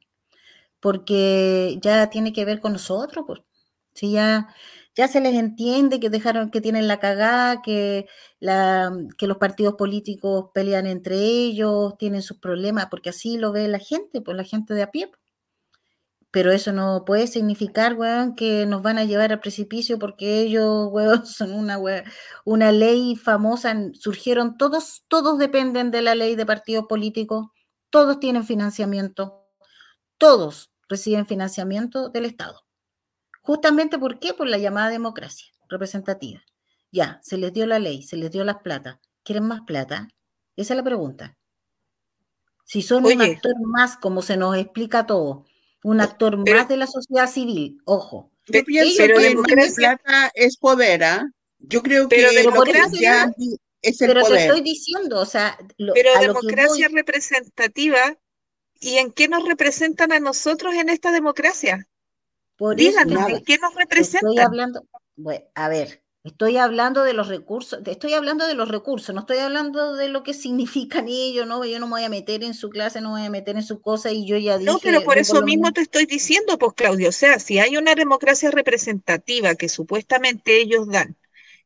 porque ya tiene que ver con nosotros, pues. Si ya, ya se les entiende que dejaron, que tienen la cagada, que, la, que los partidos políticos pelean entre ellos, tienen sus problemas, porque así lo ve la gente, pues la gente de a pie. Pero eso no puede significar, weón, que nos van a llevar al precipicio porque ellos, weón, son una, weón, una ley famosa. Surgieron todos, todos dependen de la ley de partidos políticos, todos tienen financiamiento, todos reciben financiamiento del Estado. Justamente ¿por qué? Por la llamada democracia representativa. Ya, se les dio la ley, se les dio las plata. ¿Quieren más plata? Esa es la pregunta. Si son Oye. un actor más, como se nos explica todo, un actor Pero- más de la sociedad civil, ojo. Yo pienso pero que democracia- plata es poder, ¿ah? Yo creo Pero que lo que democracia- es el Pero te poder. estoy diciendo, o sea, lo- Pero a lo que democracia voy- representativa, ¿y en qué nos representan a nosotros en esta democracia? por eso, Díganos, nada. ¿en qué nos Estoy representan? hablando, bueno, a ver, estoy hablando de los recursos, estoy hablando de los recursos, no estoy hablando de lo que significan ellos, no, yo no me voy a meter en su clase, no me voy a meter en su cosa y yo ya dije. No, pero por eso mismo te estoy diciendo, pues Claudio, o sea, si hay una democracia representativa que supuestamente ellos dan,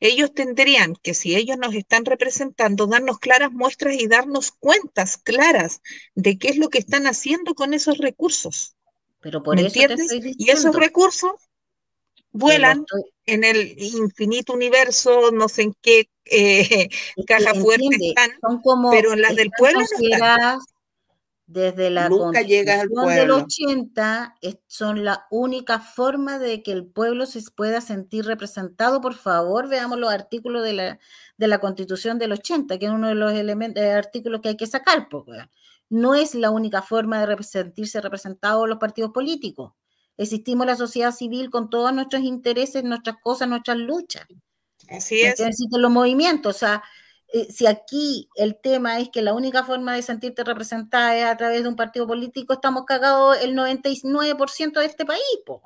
ellos tendrían que, si ellos nos están representando, darnos claras muestras y darnos cuentas claras de qué es lo que están haciendo con esos recursos. Pero por ¿Me eso te Y esos recursos vuelan estoy- en el infinito universo, no sé en qué eh, caja fuerte están, son como pero en las del pueblo no están. desde la Nunca al constitución del pueblo. 80 es- son la única forma de que el pueblo se pueda sentir representado. Por favor, veamos los artículos de la, de la constitución del 80, que es uno de los elementos, eh, artículos que hay que sacar. weón. no es la única forma de sentirse representados los partidos políticos. Existimos la sociedad civil con todos nuestros intereses, nuestras cosas, nuestras luchas. Así ¿Me es. Existen los movimientos. O sea, eh, si aquí el tema es que la única forma de sentirte representada es a través de un partido político, estamos cagados el 99% de este país, po.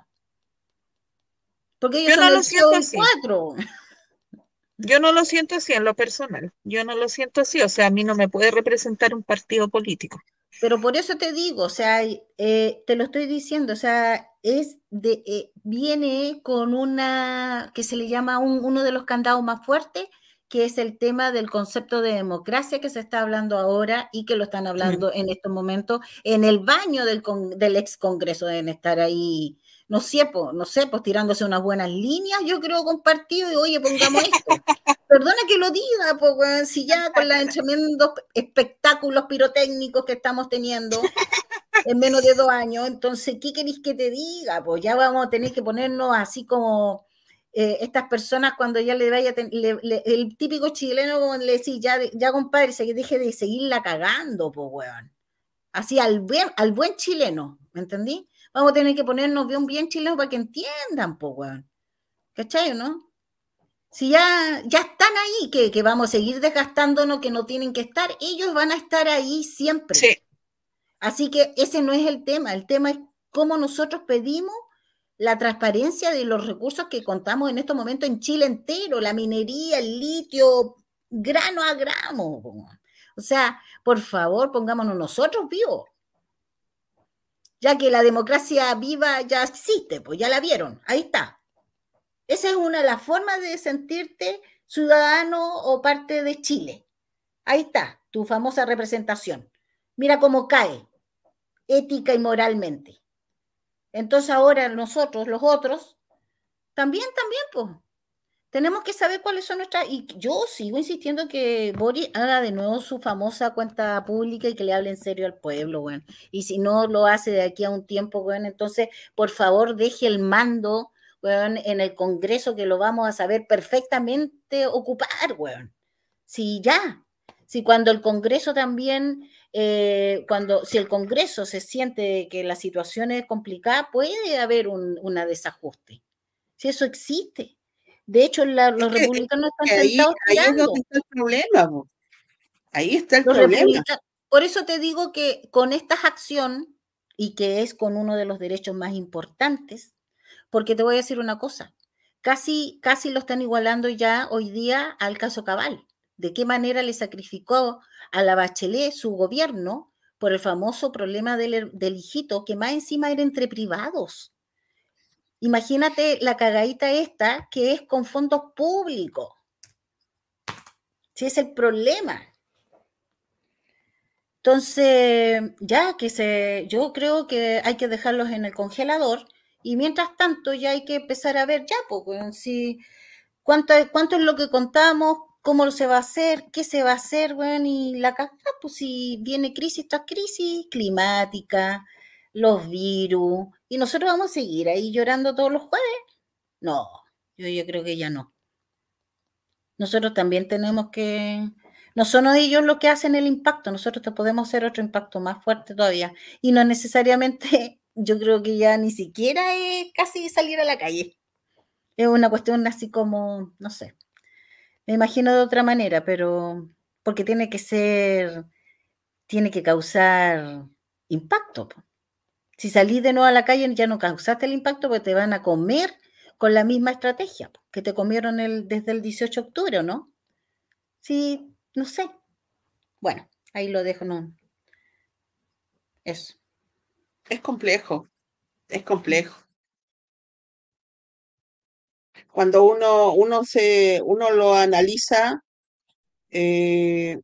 Porque ellos Yo son no lo siento así. 4. Yo no lo siento así en lo personal, yo no lo siento así, o sea, a mí no me puede representar un partido político. Pero por eso te digo, o sea, eh, te lo estoy diciendo, o sea, es de, eh, viene con una que se le llama uno de los candados más fuertes, que es el tema del concepto de democracia que se está hablando ahora y que lo están hablando en estos momentos en el baño del, del ex Congreso, deben estar ahí no sé, pues, no sé, pues tirándose unas buenas líneas, yo creo, compartido, y oye, pongamos esto. Perdona que lo diga, pues, si ya con los tremendos espectáculos pirotécnicos que estamos teniendo en menos de dos años, entonces, ¿qué queréis que te diga? Pues ya vamos a tener que ponernos así como eh, estas personas cuando ya le vaya, el típico chileno, como le decís, ya, ya compadre, se deje de seguirla cagando, pues, weón. Así al buen, al buen chileno, ¿me entendí? Vamos a tener que ponernos bien, bien chileno para que entiendan, pues, weón. ¿Cachai, no? Si ya, ya están ahí, que, que, vamos a seguir desgastándonos, que no tienen que estar, ellos van a estar ahí siempre. Sí. Así que ese no es el tema, el tema es cómo nosotros pedimos la transparencia de los recursos que contamos en estos momentos en Chile entero, la minería, el litio, grano a gramo. O sea, por favor, pongámonos nosotros vivos ya que la democracia viva ya existe, pues ya la vieron, ahí está. Esa es una de las formas de sentirte ciudadano o parte de Chile. Ahí está, tu famosa representación. Mira cómo cae, ética y moralmente. Entonces ahora nosotros, los otros, también, también, pues, tenemos que saber cuáles son nuestras. Y yo sigo insistiendo que Boris haga de nuevo su famosa cuenta pública y que le hable en serio al pueblo, bueno. Y si no lo hace de aquí a un tiempo, bueno, entonces por favor deje el mando, bueno, en el Congreso que lo vamos a saber perfectamente ocupar, bueno. Si ya, si cuando el Congreso también, eh, cuando, si el Congreso se siente que la situación es complicada, puede haber un una desajuste. Si eso existe. De hecho, los republicanos están ahí, sentados ahí es donde está el problema. Ahí está el problema. Por eso te digo que con esta acción, y que es con uno de los derechos más importantes, porque te voy a decir una cosa, casi, casi lo están igualando ya hoy día al caso Cabal. ¿De qué manera le sacrificó a la Bachelet su gobierno por el famoso problema del, del hijito, que más encima era entre privados? Imagínate la cagadita esta que es con fondos públicos. Si es el problema. Entonces, ya que se, yo creo que hay que dejarlos en el congelador y mientras tanto ya hay que empezar a ver ya, pues, si, cuánto, cuánto es lo que contamos, cómo se va a hacer, qué se va a hacer, bueno, y la cagada, pues si viene crisis tras crisis climática, los virus, y nosotros vamos a seguir ahí llorando todos los jueves. No, yo, yo creo que ya no. Nosotros también tenemos que, no son ellos los que hacen el impacto, nosotros podemos hacer otro impacto más fuerte todavía. Y no necesariamente, yo creo que ya ni siquiera es casi salir a la calle. Es una cuestión así como, no sé, me imagino de otra manera, pero porque tiene que ser, tiene que causar impacto. Si salís de nuevo a la calle ya no causaste el impacto porque te van a comer con la misma estrategia que te comieron el, desde el 18 de octubre, no? Sí, no sé. Bueno, ahí lo dejo, no. Eso. Es complejo, es complejo. Cuando uno, uno se, uno lo analiza, eh,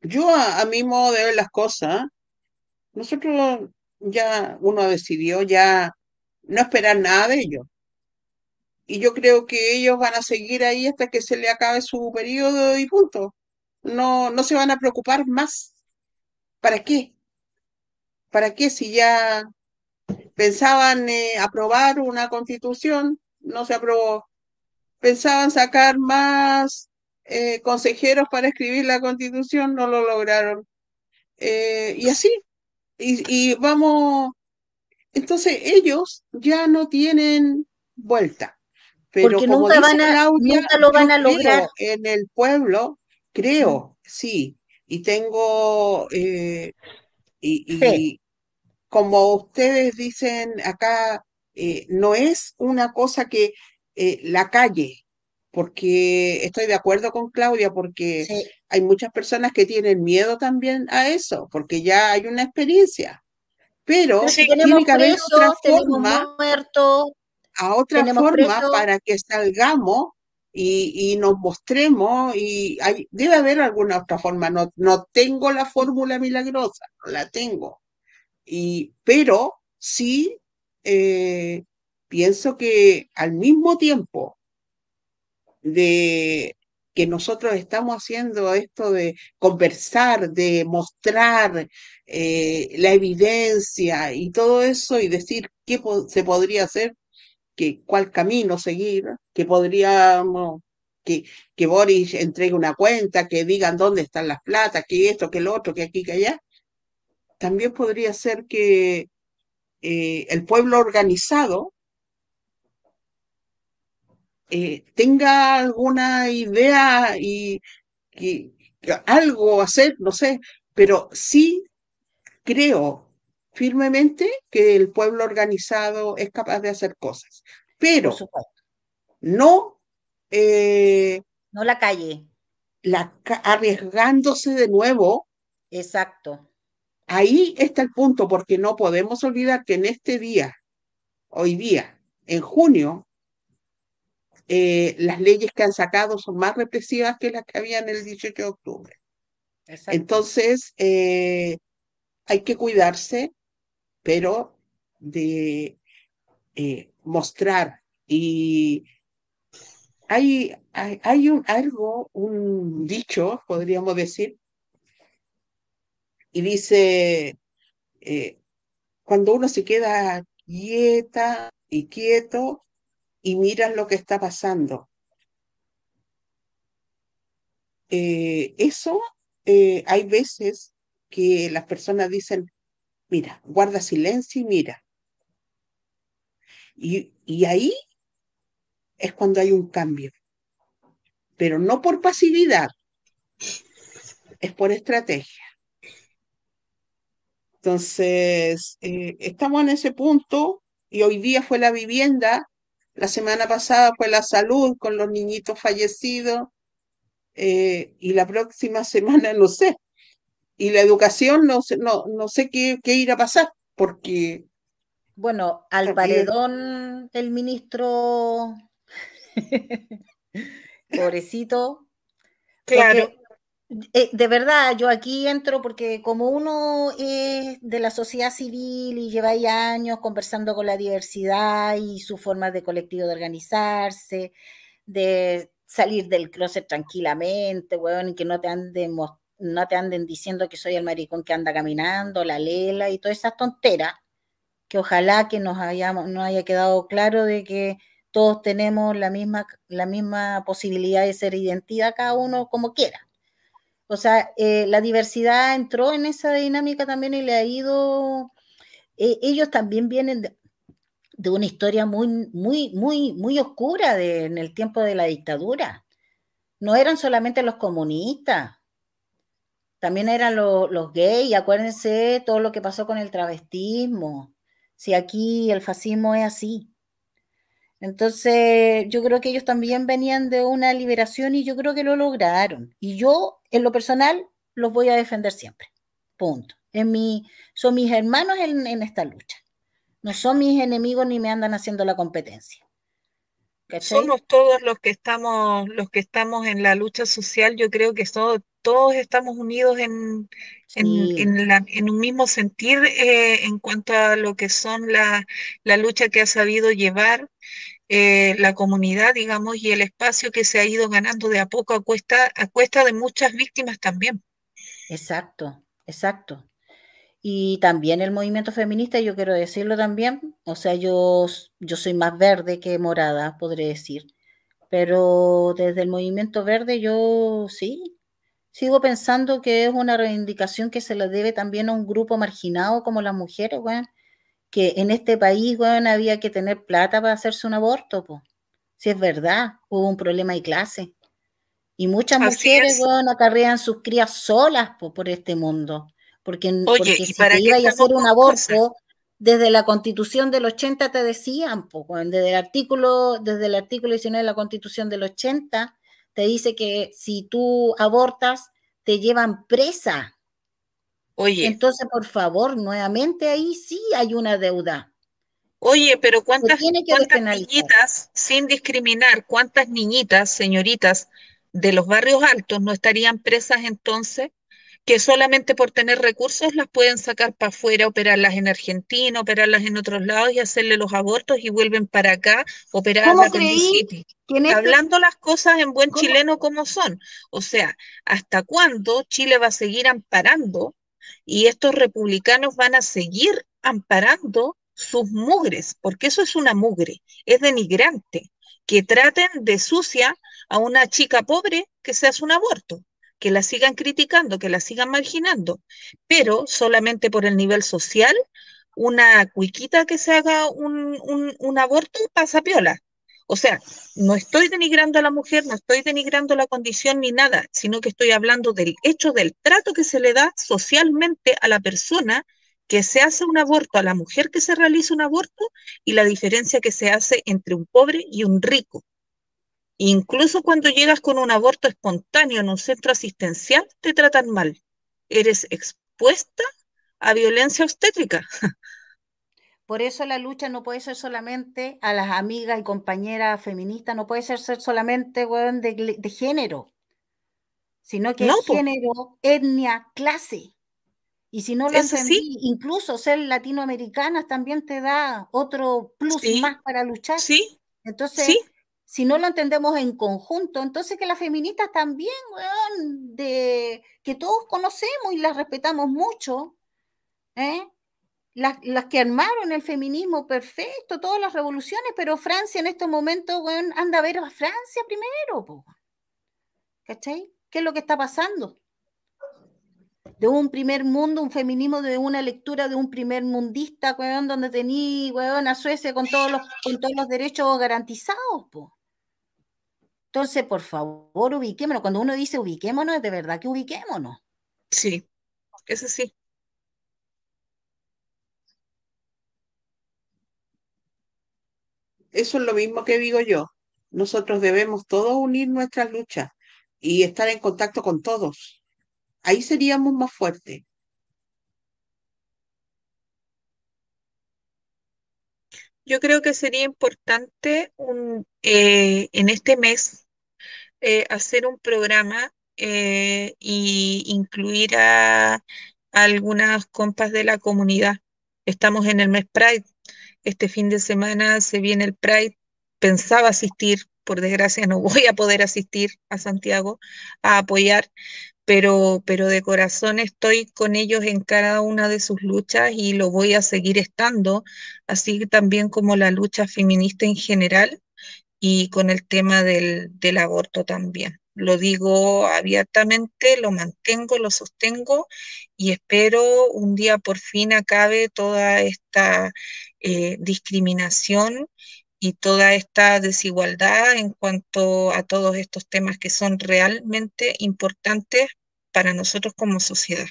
yo a, a, mi modo de ver las cosas, nosotros ya uno decidió ya no esperar nada de ellos. Y yo creo que ellos van a seguir ahí hasta que se le acabe su periodo y punto. No, no se van a preocupar más. ¿Para qué? ¿Para qué si ya pensaban eh, aprobar una constitución? No se aprobó. Pensaban sacar más eh, consejeros para escribir la constitución, no lo lograron. Eh, y así, y, vamos, entonces ellos ya no tienen vuelta. Pero Porque como nunca, van a, nunca lo van a lograr. En el pueblo, creo, sí. Y tengo, eh, y, como ustedes dicen acá, eh, no es una cosa que eh, la calle, porque estoy de acuerdo con Claudia, porque hay muchas personas que tienen miedo también a eso, porque ya hay una experiencia. Pero, tiene que haber otra forma, a otra forma para que salgamos y, nos mostremos y debe haber alguna otra forma. No, no tengo la fórmula milagrosa, no la tengo. Y, pero sí eh, pienso que al mismo tiempo de que nosotros estamos haciendo esto de conversar, de mostrar eh, la evidencia y todo eso y decir qué se podría hacer, que, cuál camino seguir, que podríamos, que, que Boris entregue una cuenta, que digan dónde están las platas, que esto, que lo otro, que aquí, que allá. También podría ser que eh, el pueblo organizado eh, tenga alguna idea y, algo hacer, no sé, pero sí creo firmemente que el pueblo organizado es capaz de hacer cosas, pero no... Eh, no la calle. La, arriesgándose de nuevo. Exacto. Ahí está el punto, porque no podemos olvidar que en este día, hoy día, en junio, eh, las leyes que han sacado son más represivas que las que habían el 18 de octubre. Entonces, eh, hay que cuidarse, pero de eh, mostrar. Y hay, hay, un, algo, un dicho, podríamos decir, y dice, cuando uno se queda quieta y quieto, y miras lo que está pasando. Eh, eso eh, hay veces que las personas dicen, mira, guarda silencio y mira. Y, y ahí es cuando hay un cambio, pero no por pasividad, es por estrategia. Entonces, eh, estamos en ese punto y hoy día fue la vivienda la semana pasada fue la salud con los niñitos fallecidos eh, y la próxima semana no sé. Y la educación no sé, no, no sé qué, qué irá a pasar porque... Bueno, al paredón el ministro, pobrecito. Claro. Eh, de verdad, yo aquí entro porque como uno es de la sociedad civil y lleva años conversando con la diversidad y su forma de colectivo de organizarse, de salir del closet tranquilamente, weón, y que no te anden no te anden diciendo que soy el maricón que anda caminando, la lela y todas esas tonteras, que ojalá que nos hayamos, nos haya quedado claro de que todos tenemos la misma, la misma posibilidad de ser identidad, cada uno como quiera. O sea, eh, la diversidad entró en esa dinámica también y le ha ido, eh, ellos también vienen de, una historia muy, muy, muy, muy oscura en el tiempo de la dictadura. No eran solamente los comunistas, también eran los gays, acuérdense todo lo que pasó con el travestismo. Si aquí el fascismo es así. Entonces, yo creo que ellos también venían de una liberación y yo creo que lo lograron. Y yo, en lo personal, los voy a defender siempre. Punto. Mi, son mis hermanos en, esta lucha. No son mis enemigos ni me andan haciendo la competencia. Somos todos los que estamos, los que estamos en la lucha social, yo creo que todos estamos unidos en, en, un mismo sentir eh, en cuanto a lo que son la, la lucha que ha sabido llevar eh, la comunidad, digamos, y el espacio que se ha ido ganando de a poco a cuesta, a cuesta de muchas víctimas también. Exacto, exacto. Y también el movimiento feminista, yo quiero decirlo también, o sea, yo, yo soy más verde que morada, podré decir, pero desde el movimiento verde yo sí, sigo pensando que es una reivindicación que se le debe también a un grupo marginado como las mujeres, bueno, que en este país, bueno, había que tener plata para hacerse un aborto, pues. Si es verdad, hubo un problema de clase. Y muchas mujeres, bueno, acarrean sus crías solas por este mundo. Porque, si te iba a hacer un aborto, desde la constitución del 80 te decían, desde el artículo, desde el artículo 19 de la constitución del 80, te dice que si tú abortas, te llevan presa. Oye. Entonces, por favor, nuevamente ahí sí hay una deuda. Oye, pero ¿cuántas, ¿cuántas niñitas, sin discriminar, cuántas niñitas, señoritas de los barrios altos no estarían presas entonces? Que solamente por tener recursos las pueden sacar para afuera, operarlas en Argentina, operarlas en otros lados y hacerle los abortos y vuelven para acá, operarlas en City. Este Hablando las cosas en buen chileno como son. O sea, ¿hasta cuándo Chile va a seguir amparando y estos republicanos van a seguir amparando sus mugres? Porque eso es una mugre, es denigrante. Que traten de sucia a una chica pobre que se hace un aborto que la sigan criticando, que la sigan marginando, pero solamente por el nivel social, una cuiquita que se haga un, un, aborto pasa piola. O sea, no estoy denigrando a la mujer, no estoy denigrando la condición ni nada, sino que estoy hablando del hecho del trato que se le da socialmente a la persona que se hace un aborto, a la mujer que se realiza un aborto y la diferencia que se hace entre un pobre y un rico. Incluso cuando llegas con un aborto espontáneo en un centro asistencial, te tratan mal. Eres expuesta a violencia obstétrica. Por eso la lucha no puede ser solamente a las amigas y compañeras feministas, no puede ser, solamente de, género, sino que es género, etnia, clase. Y si no lo entendí, incluso ser latinoamericana también te da otro plus más para luchar. Sí. Entonces, ¿Sí? Si no lo entendemos en conjunto, entonces que las feministas también, de, que todos conocemos y las respetamos mucho, ¿eh? las, que armaron el feminismo perfecto, todas las revoluciones, pero Francia en estos momentos, anda a ver a Francia primero, ¿cachai? ¿Qué es lo que está pasando? De un primer mundo, un feminismo de una lectura de un primer mundista, donde tenía, a Suecia con todos los, con todos los derechos garantizados, po. Entonces, por favor, ubiquémonos. Cuando uno dice ubiquémonos, es de verdad que ubiquémonos. Sí, eso sí. Eso es lo mismo que digo yo. Nosotros debemos todos unir nuestras luchas y estar en contacto con todos. Ahí seríamos más fuertes. Yo creo que sería importante un, eh, en este mes eh, hacer un programa e incluir a, algunas compas de la comunidad. Estamos en el mes Pride. Este fin de semana se viene el Pride. Pensaba asistir, por desgracia no voy a poder asistir a Santiago a apoyar, pero, pero de corazón estoy con ellos en cada una de sus luchas y lo voy a seguir estando, así también como la lucha feminista en general y con el tema del, del aborto también. Lo digo abiertamente, lo mantengo, lo sostengo y espero un día por fin acabe toda esta eh, discriminación y toda esta desigualdad en cuanto a todos estos temas que son realmente importantes para nosotros como sociedad.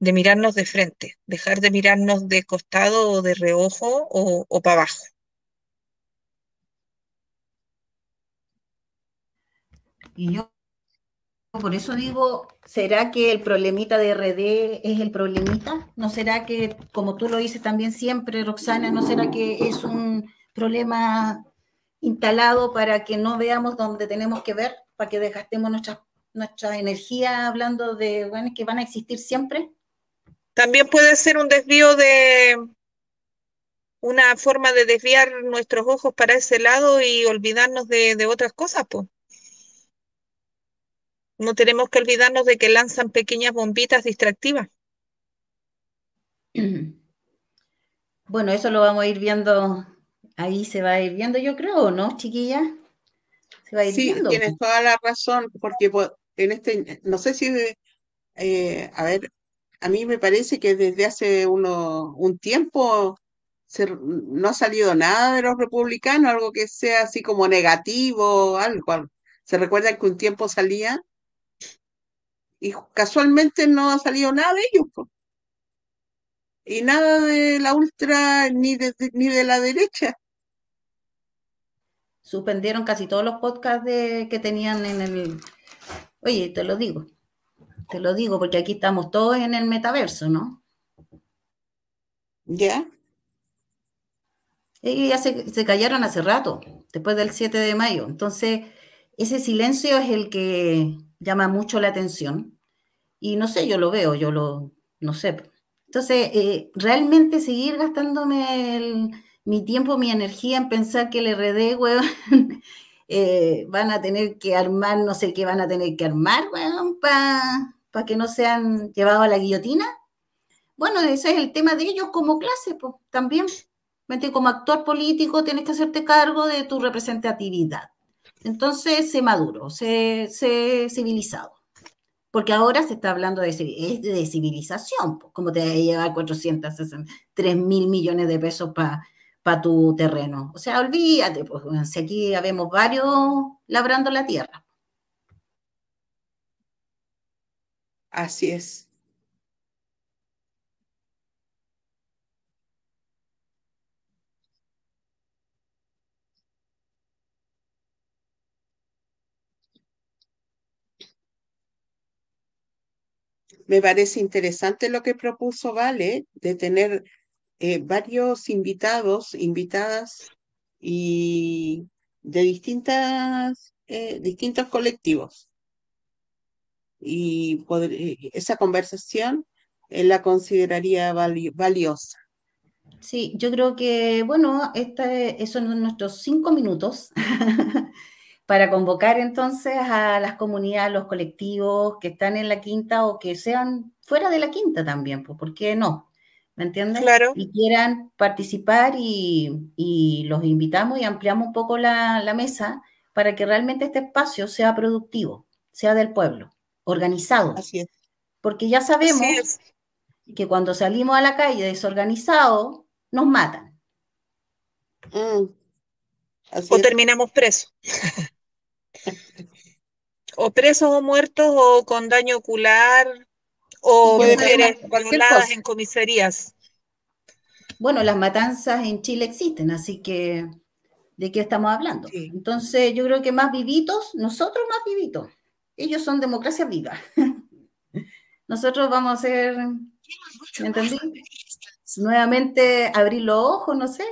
De mirarnos de frente, dejar de mirarnos de costado o de reojo o, o para abajo. Y yo por eso digo, ¿será que el problemita de RD es el problemita? ¿No será que, como tú lo dices también siempre, Roxana, no será que es un problema instalado para que no veamos dónde tenemos que ver, para que desgastemos nuestra, nuestra energía hablando de que van a existir siempre? También puede ser un desvío de una forma de desviar nuestros ojos para ese lado y olvidarnos de, de otras cosas, pues. No tenemos que olvidarnos de que lanzan pequeñas bombitas distractivas. Bueno, eso lo vamos a ir viendo ahí se va a ir viendo, yo creo, ¿no, chiquilla? Se va a ir sí, tienes toda la razón, porque en este, no sé si, eh, a ver, a mí me parece que desde hace uno, un tiempo no ha salido nada de los republicanos, algo que sea así como negativo, algo. ¿Se recuerdan que un tiempo salía? Y casualmente no ha salido nada de ellos. y nada de la ultra ni de, ni de la derecha. Suspendieron casi todos los podcasts de, que tenían en el... Oye, te lo digo, te lo digo porque aquí estamos todos en el metaverso, ¿no? ¿Ya? Y ya se, se callaron hace rato, después del 7 de mayo. Entonces, ese silencio es el que llama mucho la atención. Y no sé, yo lo veo, yo lo, no sé. Entonces, eh, realmente seguir gastándome mi tiempo, mi energía en pensar que el RD, weón, eh, van a tener que armar, no sé qué van a tener que armar, weón, para que no sean llevados a la guillotina. Bueno, ese es el tema de ellos como clase, pues, también. Como actor político tienes que hacerte cargo de tu representatividad. Entonces, sé maduro, sé, civilizado. Porque ahora se está hablando de, de civilización, como te va a llevar 463 mil millones de pesos para tu terreno. O sea, olvídate, pues si aquí habemos varios labrando la tierra. Así es. Me parece interesante lo que propuso Vale de tener eh, varios invitados, invitadas y de distintas, eh, distintos colectivos. Y eh, esa conversación la consideraría valiosa. Sí, yo creo que, bueno, este, esos son nuestros cinco minutos para convocar entonces a las comunidades, los colectivos que están en la quinta o que sean fuera de la quinta también, pues, ¿por qué no? ¿Me entiendes? Claro. Y quieran participar y, los invitamos y ampliamos un poco la, mesa para que realmente este espacio sea productivo, sea del pueblo, organizado. Así es. Porque ya sabemos que cuando salimos a la calle desorganizados, nos matan. Mm. o terminamos presos. o presos o muertos o con daño ocular o mujeres violadas en comisarías. Bueno, las matanzas en Chile existen, así que ¿de qué estamos hablando? Entonces yo creo que más vivitos, nosotros más vivitos. Ellos son democracia viva. nosotros vamos a ser, ¿me entendí? Nuevamente abrir los ojos, no sé.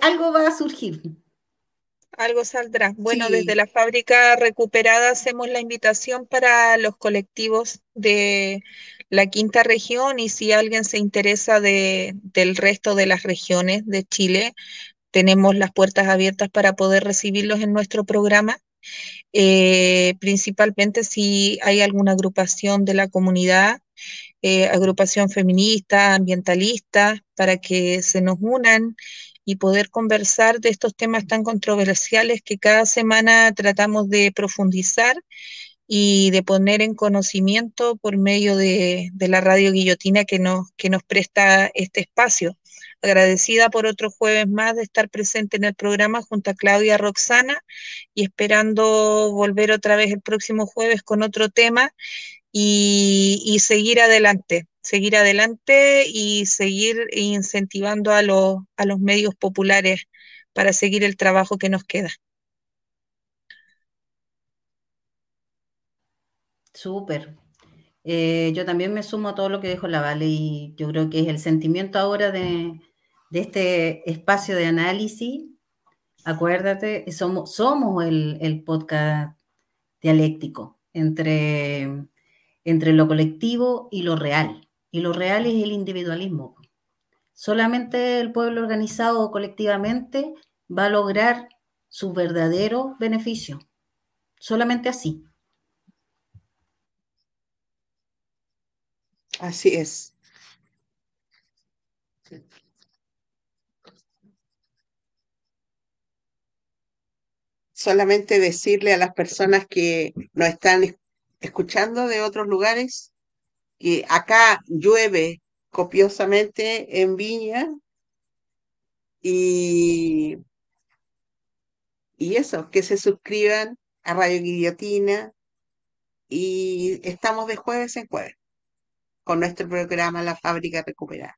Algo va a surgir. Algo saldrá. Bueno, desde la fábrica recuperada hacemos la invitación para los colectivos de la quinta región y si alguien se interesa de, del resto de las regiones de Chile, tenemos las puertas abiertas para poder recibirlos en nuestro programa. Eh, principalmente si hay alguna agrupación de la comunidad, eh, agrupación feminista, ambientalista, para que se nos unan y poder conversar de estos temas tan controversiales que cada semana tratamos de profundizar y de poner en conocimiento por medio de, la radio guillotina que nos, que nos presta este espacio. Agradecida por otro jueves más de estar presente en el programa junto a Claudia Roxana y esperando volver otra vez el próximo jueves con otro tema y seguir adelante seguir adelante y seguir incentivando a, los, a los medios populares para seguir el trabajo que nos queda. Súper. Eh, yo también me sumo a todo lo que dijo la Vale y yo creo que es el sentimiento ahora de, este espacio de análisis. Acuérdate, somos, somos el, el podcast dialéctico entre, entre lo colectivo y lo real. Y lo real es el individualismo. Solamente el pueblo organizado colectivamente va a lograr su verdadero beneficio. Solamente así. Así es. Solamente decirle a las personas que nos están escuchando de otros lugares que acá llueve copiosamente en Viña y, y eso, que se suscriban a Radio Guillotina y estamos de jueves en jueves. con nuestro programa La Fábrica Recuperada.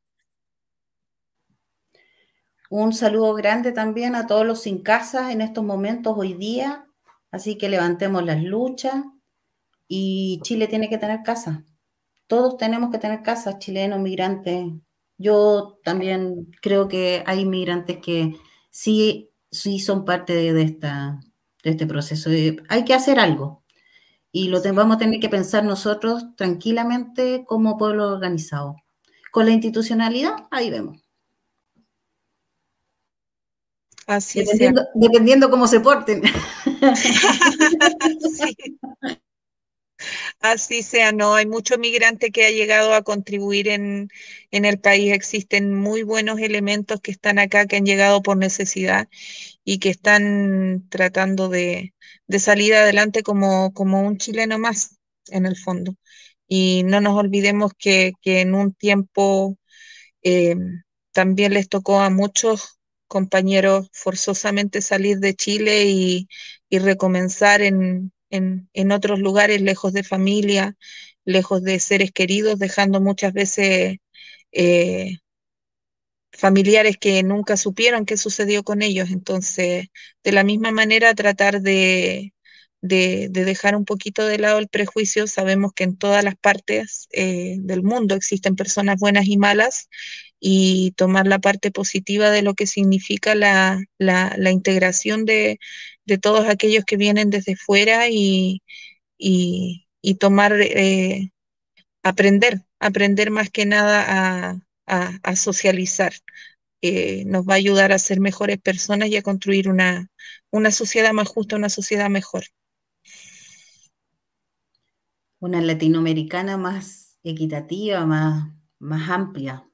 Un saludo grande también a todos los sin casa en estos momentos hoy día. Así que levantemos las luchas y Chile tiene que tener casa. Todos tenemos que tener casa, chilenos, migrantes. Yo también creo que hay migrantes que sí, sí son parte de, esta, de este proceso. Hay que hacer algo y lo vamos a tener que pensar nosotros tranquilamente como pueblo organizado. Con la institucionalidad, ahí vemos. Así dependiendo, dependiendo cómo se porten. Así sea, no, hay mucho migrante que ha llegado a contribuir en, en, el país. Existen muy buenos elementos que están acá, que han llegado por necesidad y que están tratando de, de salir adelante como, como un chileno más, en el fondo. Y no nos olvidemos que, que en un tiempo eh, también les tocó a muchos compañeros forzosamente salir de Chile y, y recomenzar en, en, otros lugares, lejos de familia, lejos de seres queridos, dejando muchas veces eh, familiares que nunca supieron qué sucedió con ellos. Entonces, de la misma manera, tratar de, dejar un poquito de lado el prejuicio. Sabemos que en todas las partes eh, del mundo existen personas buenas y malas y tomar la parte positiva de lo que significa la, la integración de, de todos aquellos que vienen desde fuera y, y, tomar, eh, aprender, aprender más que nada a, a, socializar. Eh, nos va a ayudar a ser mejores personas y a construir una, una sociedad más justa, una sociedad mejor. Una latinoamericana más equitativa, más, más amplia.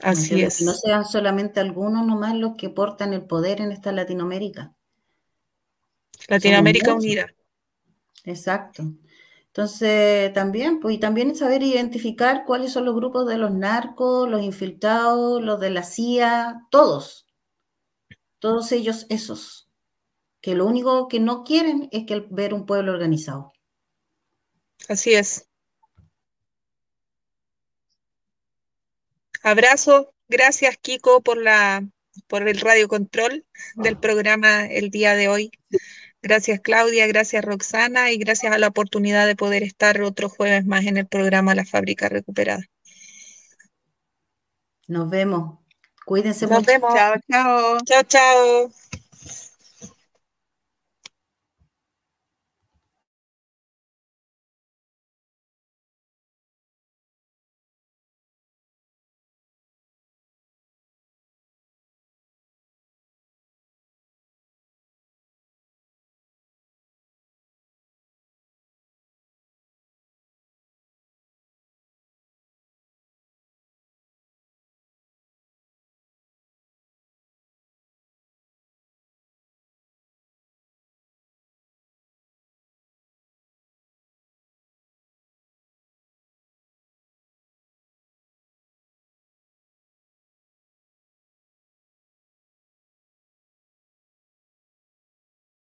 Así es. Que no sean solamente algunos nomás los que portan el poder en esta Latinoamérica. Latinoamérica Unida. Exacto. Entonces, también, pues, y también saber identificar cuáles son los grupos de los narcos, los infiltrados, los de la CIA, todos. Todos ellos, esos. Que lo único que no quieren es que ver un pueblo organizado. Así es. Abrazo. Gracias, Kiko, por la por el radio control del programa el día de hoy. Gracias Claudia, gracias Roxana y gracias a la oportunidad de poder estar otro jueves más en el programa La Fábrica Recuperada. Nos vemos. Cuídense Nos mucho. Vemos. Chao, chao. Chao, chao.